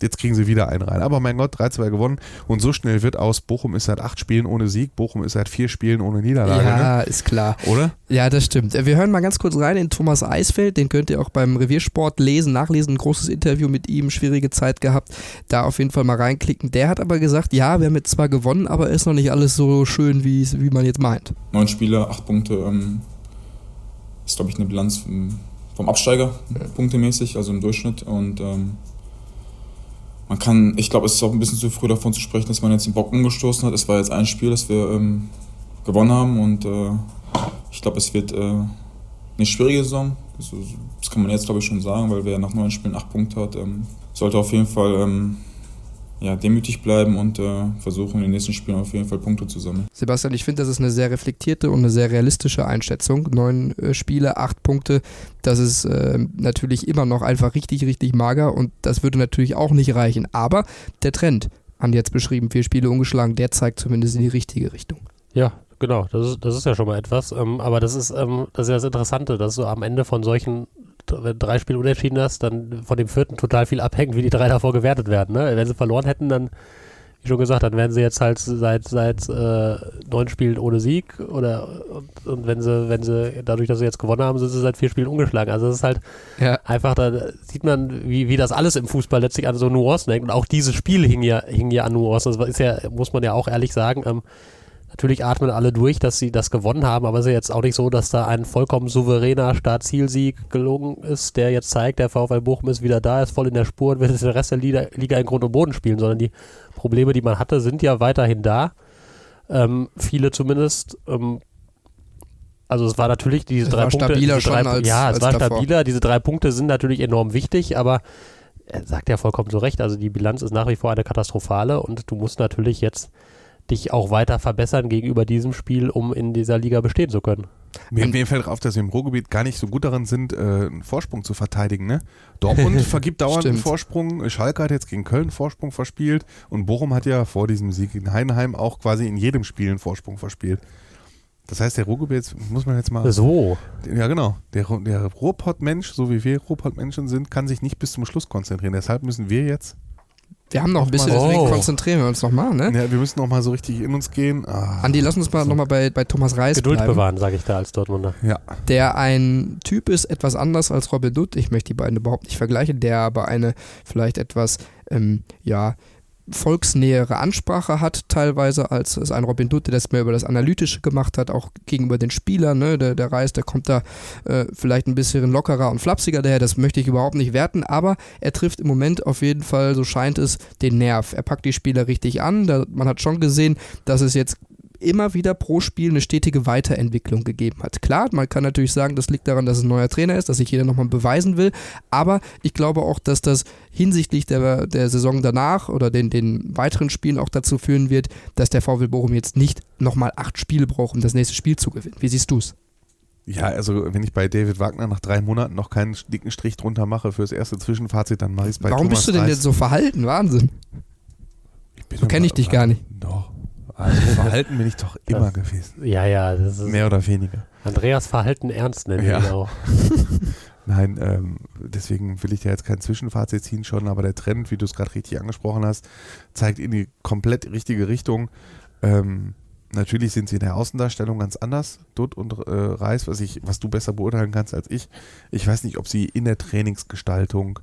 Jetzt kriegen sie wieder einen rein. Aber mein Gott, 3-2 gewonnen. Und so schnell wird aus, Bochum ist seit acht Spielen ohne Sieg, Bochum ist seit vier Spielen ohne Niederlage. Ja, ist klar. Ne? Oder? Ja, das stimmt. Wir hören mal ganz kurz rein in Thomas Eisfeld. Den könnt ihr auch beim Reviersport lesen, nachlesen. Ein großes Interview mit ihm, schwierige Zeit gehabt. Da auf jeden Fall mal reinklicken. Der hat aber gesagt, ja, wir haben jetzt zwar gewonnen, aber ist noch nicht alles so schön, wie, man jetzt meint. neun Spiele, acht Punkte. Ähm, ist, glaube ich, eine Bilanz ähm, vom Absteiger, punktemäßig, also im Durchschnitt. Und ähm, man kann, ich glaube, es ist auch ein bisschen zu früh davon zu sprechen, dass man jetzt den Bock umgestoßen hat. Es war jetzt ein Spiel, das wir ähm, gewonnen haben und äh, ich glaube, es wird äh, eine schwierige Saison. Das, das kann man jetzt, glaube ich, schon sagen, weil wer nach neun Spielen acht Punkte hat, ähm, sollte auf jeden Fall ähm, ja, demütig bleiben und äh, versuchen, in den nächsten Spielen auf jeden Fall Punkte zu sammeln. Sebastian, ich finde, das ist eine sehr reflektierte und eine sehr realistische Einschätzung. Neun äh, Spiele, acht Punkte, das ist äh, natürlich immer noch einfach richtig, richtig mager und das würde natürlich auch nicht reichen. Aber der Trend, Andi jetzt beschrieben, vier Spiele ungeschlagen, der zeigt zumindest in die richtige Richtung. Ja, genau. Das ist, das ist ja schon mal etwas. Ähm, aber das ist, ähm, das ist ja das Interessante, dass du am Ende von solchen, drei Spiele unentschieden hast, dann von dem vierten total viel abhängt, wie die drei davor gewertet werden. Ne? Wenn sie verloren hätten, dann wie schon gesagt, dann werden sie jetzt halt seit seit äh, neun Spielen ohne Sieg oder und, und, wenn sie wenn sie dadurch, dass sie jetzt gewonnen haben, sind sie seit vier Spielen ungeschlagen. Also das ist halt ja. einfach, da sieht man, wie, wie das alles im Fußball letztlich an so Nuancen hängt. Und auch dieses Spiel hing ja hing ja an Nuancen. Das ist ja muss man ja auch ehrlich sagen. Ähm, Natürlich atmen alle durch, dass sie das gewonnen haben, aber es ist ja jetzt auch nicht so, dass da ein vollkommen souveräner Start-Zielsieg gelungen ist, der jetzt zeigt, der VfL Bochum ist wieder da, ist voll in der Spur und wird jetzt den Rest der Liga, Liga in Grund und Boden spielen, sondern die Probleme, die man hatte, sind ja weiterhin da. Ähm, viele zumindest. Ähm, also es war natürlich diese es drei war Punkte. Stabiler diese drei, schon als, ja, es war davor. stabiler. Diese drei Punkte sind natürlich enorm wichtig, aber er sagt ja vollkommen so recht. Also die Bilanz ist nach wie vor eine katastrophale und du musst natürlich jetzt dich auch weiter verbessern gegenüber diesem Spiel, um in dieser Liga bestehen zu können. Mir, mir fällt auf, dass wir im Ruhrgebiet gar nicht so gut darin sind, äh, einen Vorsprung zu verteidigen. Ne? Dortmund vergibt dauernd einen Vorsprung. Schalke hat jetzt gegen Köln einen Vorsprung verspielt. Und Bochum hat ja vor diesem Sieg in Heidenheim auch quasi in jedem Spiel einen Vorsprung verspielt. Das heißt, der Ruhrgebiet, muss man jetzt mal. So. Ja, genau. Der, der Ruhrpott-Mensch, so wie wir Ruhrpott-Menschen sind, kann sich nicht bis zum Schluss konzentrieren. Deshalb müssen wir jetzt wir haben noch ein bisschen, deswegen oh. konzentrieren wir uns nochmal, ne? Ja, wir müssen nochmal so richtig in uns gehen. Ah. Andi, lass uns mal so. nochmal bei, bei Thomas Reis Geduld bleiben. bewahren, sage ich da als Dortmunder. Ja. Der ein Typ ist, etwas anders als Robin Dutt. Ich möchte die beiden überhaupt nicht vergleichen. Der aber eine vielleicht etwas, ähm, ja, volksnähere Ansprache hat, teilweise, als es ein Robin Dutt, der das mehr über das Analytische gemacht hat, auch gegenüber den Spielern. Ne? Der, der Reis, der kommt da äh, vielleicht ein bisschen lockerer und flapsiger daher, das möchte ich überhaupt nicht werten, aber er trifft im Moment auf jeden Fall, so scheint es, den Nerv. Er packt die Spieler richtig an. Da, man hat schon gesehen, dass es jetzt immer wieder pro Spiel eine stetige Weiterentwicklung gegeben hat. Klar, man kann natürlich sagen, das liegt daran, dass es ein neuer Trainer ist, dass sich jeder nochmal beweisen will, aber ich glaube auch, dass das hinsichtlich der, der Saison danach oder den, den weiteren Spielen auch dazu führen wird, dass der VW Bochum jetzt nicht nochmal acht Spiele braucht, um das nächste Spiel zu gewinnen. Wie siehst du es? Ja, also wenn ich bei David Wagner nach drei Monaten noch keinen dicken Strich drunter mache fürs erste Zwischenfazit, dann mache ich es bei Warum Thomas bist du denn Reis. jetzt so verhalten? Wahnsinn. So kenne ich dich gar nicht. Doch. Also Verhalten bin ich doch immer gewesen. Ja, ja. Das ist Mehr oder weniger. Andreas Verhalten ernst nennen Ja. auch. Nein, ähm, deswegen will ich da jetzt kein Zwischenfazit ziehen schon, aber der Trend, wie du es gerade richtig angesprochen hast, zeigt in die komplett richtige Richtung. Ähm, natürlich sind sie in der Außendarstellung ganz anders, Dutt und äh, Reis, was, ich, was du besser beurteilen kannst als ich. Ich weiß nicht, ob sie in der Trainingsgestaltung,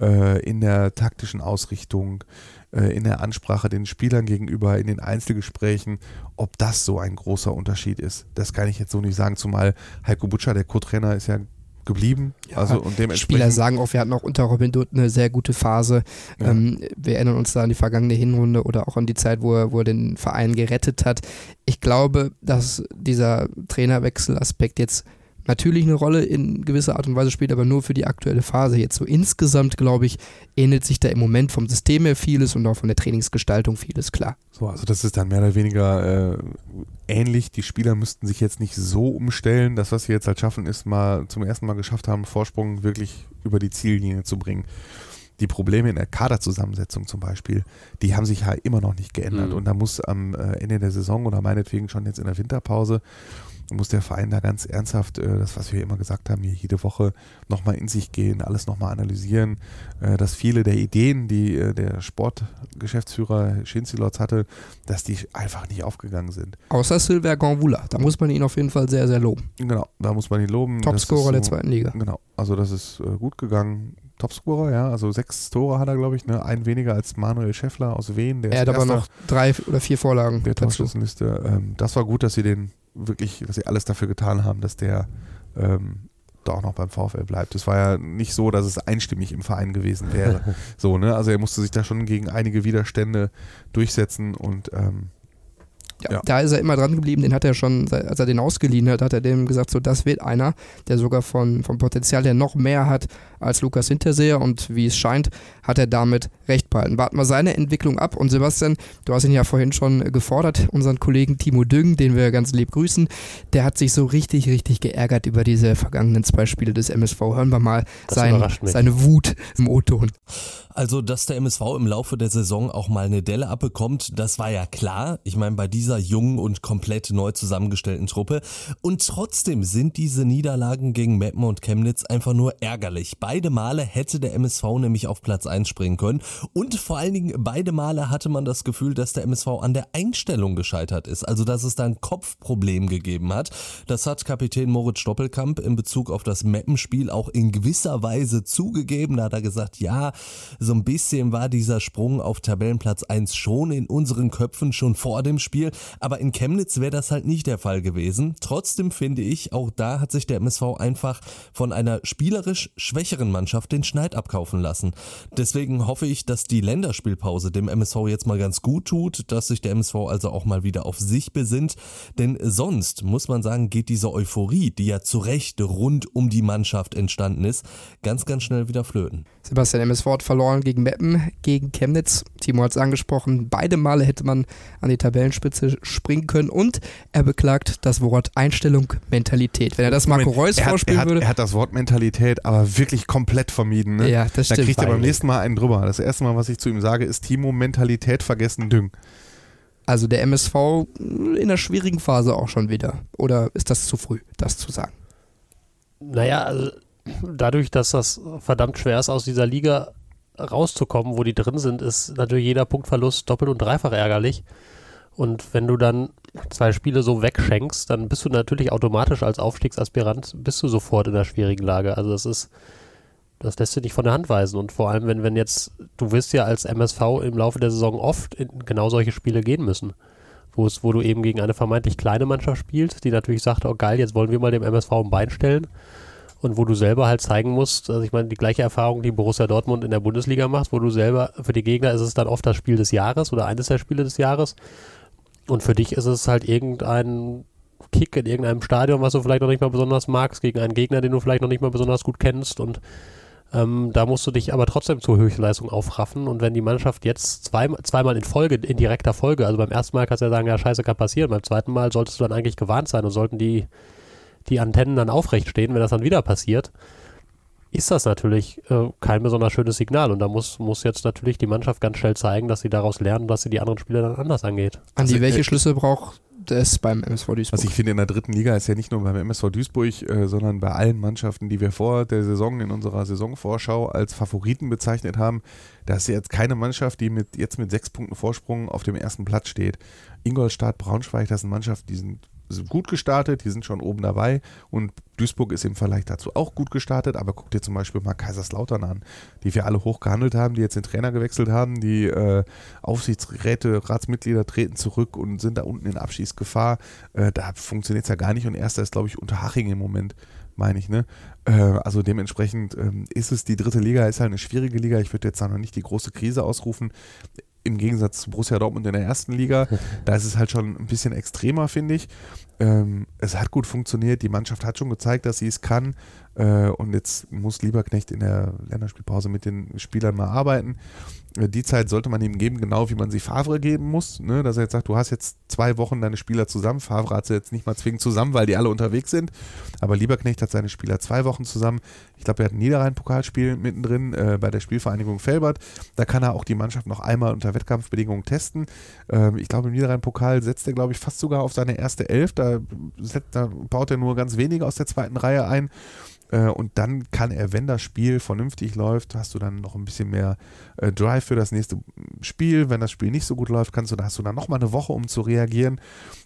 äh, in der taktischen Ausrichtung, in der Ansprache den Spielern gegenüber, in den Einzelgesprächen, ob das so ein großer Unterschied ist. Das kann ich jetzt so nicht sagen, zumal Heiko Butscher, der Co-Trainer, ist ja geblieben. also und Spieler dementsprechend sagen auch, wir hatten auch unter Robin Dutt eine sehr gute Phase. Ja. Ähm, wir erinnern uns da an die vergangene Hinrunde oder auch an die Zeit, wo er, wo er den Verein gerettet hat. Ich glaube, dass dieser Trainerwechselaspekt jetzt natürlich eine Rolle in gewisser Art und Weise spielt, aber nur für die aktuelle Phase jetzt. So insgesamt, glaube ich, ähnelt sich da im Moment vom System her vieles und auch von der Trainingsgestaltung vieles, klar. So, also das ist dann mehr oder weniger äh, ähnlich. Die Spieler müssten sich jetzt nicht so umstellen. Das, was sie jetzt halt schaffen, ist mal zum ersten Mal geschafft haben, Vorsprung wirklich über die Ziellinie zu bringen. Die Probleme in der Kaderzusammensetzung zum Beispiel, die haben sich ja immer noch nicht geändert. Mhm. Und da muss am äh, Ende der Saison oder meinetwegen schon jetzt in der Winterpause, muss der Verein da ganz ernsthaft, äh, das, was wir immer gesagt haben, hier jede Woche nochmal in sich gehen, alles nochmal analysieren, äh, dass viele der Ideen, die äh, der Sportgeschäftsführer Schinzilotz hatte, dass die einfach nicht aufgegangen sind. Außer Silver Gonvula. Da muss man ihn auf jeden Fall sehr, sehr loben. Genau, da muss man ihn loben. Topscorer der so- zweiten Liga. Genau, also das ist äh, gut gegangen. Topscorer, ja, also sechs Tore hat er, glaube ich, ne? ein weniger als Manuel Schäffler aus Wien. Der Er hat aber noch drei oder vier Vorlagen der. Torschützenliste. Ähm, das war gut, dass sie den wirklich, dass sie alles dafür getan haben, dass der ähm, da auch noch beim VfL bleibt. Es war ja nicht so, dass es einstimmig im Verein gewesen wäre. so, ne? Also er musste sich da schon gegen einige Widerstände durchsetzen und ähm, Ja, Ja. Da ist er immer dran geblieben, den hat er schon, als er den ausgeliehen hat, hat er dem gesagt, so das wird einer, der sogar von, vom Potenzial her noch mehr hat als Lukas Hinterseher und wie es scheint, hat er damit recht behalten. Warten wir seine Entwicklung ab und Sebastian, du hast ihn ja vorhin schon gefordert, unseren Kollegen Timo Düng, den wir ganz lieb grüßen, der hat sich so richtig, richtig geärgert über diese vergangenen zwei Spiele des MSV. Hören wir mal sein, seine Wut im O-Ton. Also, dass der MSV im Laufe der Saison auch mal eine Delle abbekommt, das war ja klar. Ich meine, bei dieser jungen und komplett neu zusammengestellten Truppe. Und trotzdem sind diese Niederlagen gegen Meppen und Chemnitz einfach nur ärgerlich. Beide Male hätte der MSV nämlich auf Platz 1 springen können. Und vor allen Dingen beide Male hatte man das Gefühl, dass der MSV an der Einstellung gescheitert ist. Also dass es da ein Kopfproblem gegeben hat. Das hat Kapitän Moritz Stoppelkamp in Bezug auf das Mappenspiel auch in gewisser Weise zugegeben. Da hat er gesagt, ja, so ein bisschen war dieser Sprung auf Tabellenplatz 1 schon in unseren Köpfen schon vor dem Spiel. Aber in Chemnitz wäre das halt nicht der Fall gewesen. Trotzdem finde ich, auch da hat sich der MSV einfach von einer spielerisch schwächeren Mannschaft den Schneid abkaufen lassen. Deswegen hoffe ich, dass die Länderspielpause dem MSV jetzt mal ganz gut tut, dass sich der MSV also auch mal wieder auf sich besinnt. Denn sonst, muss man sagen, geht diese Euphorie, die ja zu Recht rund um die Mannschaft entstanden ist, ganz, ganz schnell wieder flöten. Sebastian MSV hat verloren gegen Meppen, gegen Chemnitz. Timo hat es angesprochen. Beide Male hätte man an die Tabellenspitze springen können und er beklagt das Wort Einstellung, Mentalität. Wenn er das Marco Reus er vorspielen er hat, würde. Er hat das Wort Mentalität aber wirklich komplett vermieden. Ne? Ja, das Da stimmt. kriegt er beim nächsten Mal einen drüber. Das erste Mal, was ich zu ihm sage, ist Timo, Mentalität vergessen, Düng. Also der MSV in einer schwierigen Phase auch schon wieder. Oder ist das zu früh, das zu sagen? Naja, also dadurch, dass das verdammt schwer ist, aus dieser Liga rauszukommen, wo die drin sind, ist natürlich jeder Punktverlust doppelt und dreifach ärgerlich. Und wenn du dann zwei Spiele so wegschenkst, dann bist du natürlich automatisch als Aufstiegsaspirant, bist du sofort in einer schwierigen Lage. Also das ist, das lässt sich nicht von der Hand weisen. Und vor allem, wenn, wenn jetzt, du wirst ja als MSV im Laufe der Saison oft in genau solche Spiele gehen müssen. Wo, es, wo du eben gegen eine vermeintlich kleine Mannschaft spielst, die natürlich sagt, oh geil, jetzt wollen wir mal dem MSV ein Bein stellen und wo du selber halt zeigen musst, also ich meine, die gleiche Erfahrung, die Borussia Dortmund in der Bundesliga macht, wo du selber, für die Gegner ist es dann oft das Spiel des Jahres oder eines der Spiele des Jahres und für dich ist es halt irgendein Kick in irgendeinem Stadion, was du vielleicht noch nicht mal besonders magst, gegen einen Gegner, den du vielleicht noch nicht mal besonders gut kennst und ähm, da musst du dich aber trotzdem zur Höchstleistung aufraffen und wenn die Mannschaft jetzt zwei, zweimal in Folge, in direkter Folge, also beim ersten Mal kannst du ja sagen, ja scheiße, kann passieren, beim zweiten Mal solltest du dann eigentlich gewarnt sein und sollten die die Antennen dann aufrecht stehen, wenn das dann wieder passiert, ist das natürlich äh, kein besonders schönes Signal. Und da muss, muss jetzt natürlich die Mannschaft ganz schnell zeigen, dass sie daraus lernen, dass sie die anderen Spieler dann anders angeht. Andi, Also, welche äh, Schlüsse braucht es beim MSV Duisburg? Was ich finde, in der dritten Liga ist ja nicht nur beim MSV Duisburg, äh, sondern bei allen Mannschaften, die wir vor der Saison in unserer Saisonvorschau als Favoriten bezeichnet haben, da ist jetzt keine Mannschaft, die mit, jetzt mit sechs Punkten Vorsprung auf dem ersten Platz steht. Ingolstadt, Braunschweig, das sind Mannschaften, die sind, sind gut gestartet, die sind schon oben dabei und Duisburg ist im Vergleich dazu auch gut gestartet, aber guck dir zum Beispiel mal Kaiserslautern an, die wir alle hoch gehandelt haben, die jetzt den Trainer gewechselt haben, die äh, Aufsichtsräte, Ratsmitglieder treten zurück und sind da unten in Abschießgefahr. Äh, da funktioniert es ja gar nicht und erster ist, glaube ich, Unterhaching im Moment, meine ich, ne? Äh, also dementsprechend ähm, ist es, die dritte Liga ist halt eine schwierige Liga. Ich würde jetzt da noch nicht die große Krise ausrufen. Im Gegensatz zu Borussia Dortmund in der ersten Liga, da ist es halt schon ein bisschen extremer, finde ich. Ähm, es hat gut funktioniert, die Mannschaft hat schon gezeigt, dass sie es kann. Äh, und jetzt muss Lieberknecht in der Länderspielpause mit den Spielern mal arbeiten. Die Zeit sollte man ihm geben, genau wie man sie Favre geben muss. Ne? Dass er jetzt sagt, du hast jetzt zwei Wochen deine Spieler zusammen. Favre hat sie jetzt nicht mal zwingend zusammen, weil die alle unterwegs sind. Aber Lieberknecht hat seine Spieler zwei Wochen zusammen. Ich glaube, er hat ein Niederrhein-Pokalspiel mittendrin äh, bei der Spielvereinigung Felbert. Da kann er auch die Mannschaft noch einmal unter Wettkampfbedingungen testen. Ähm, ich glaube, im Niederrhein-Pokal setzt er, glaube ich, fast sogar auf seine erste Elf. Da, da baut er nur ganz wenige aus der zweiten Reihe ein. Äh, und dann kann er, wenn das Spiel vernünftig läuft, hast du dann noch ein bisschen mehr äh, Drive für das nächste Spiel. Wenn das Spiel nicht so gut läuft, kannst du, da hast du dann noch mal eine Woche, um zu reagieren.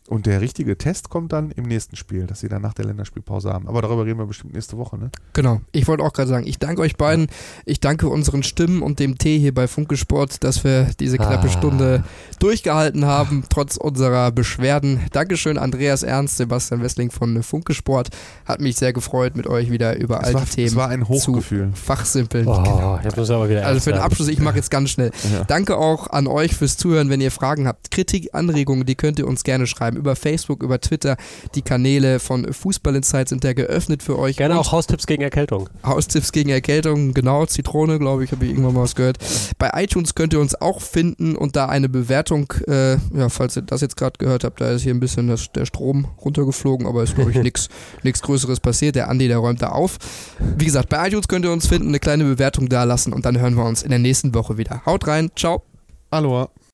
Und der richtige Test kommt dann im nächsten Spiel, dass sie dann nach der Länderspielpause haben. Aber darüber reden wir bestimmt nächste Woche, ne? Genau, ich wollte auch gerade sagen, ich danke euch beiden. Ich danke unseren Stimmen und dem Tee hier bei Funke Sport, dass wir diese knappe Ah. Stunde durchgehalten haben, trotz unserer Beschwerden. Dankeschön, Andreas Ernst, Sebastian Wessling von Funke Sport. Hat mich sehr gefreut, mit euch wieder über Es alte war, Themen es war ein Hochgefühl. fachsimpeln. Oh, Genau. jetzt muss ich aber wieder Also für den. Abschluss, ich mache jetzt ganz schnell. Ja. Danke auch an euch fürs Zuhören. Wenn ihr Fragen habt, Kritik, Anregungen, die könnt ihr uns gerne schreiben. Über Facebook, über Twitter. Die Kanäle von Fußball Insight sind da geöffnet für euch. Gerne auch Haustipps gegen Erkältung. Haustipps gegen Erkältung, genau, Zitrone, glaube ich, habe ich irgendwann mal was gehört. Bei iTunes könnt ihr uns auch finden und da eine Bewertung, äh, ja, falls ihr das jetzt gerade gehört habt, da ist hier ein bisschen das, der Strom runtergeflogen, aber ist, glaube ich, nichts nichts Größeres passiert. Der Andi, der räumt da auf. Wie gesagt, bei iTunes könnt ihr uns finden, eine kleine Bewertung da lassen und dann hören wir uns in der nächsten Woche wieder. Haut rein, ciao. Aloha.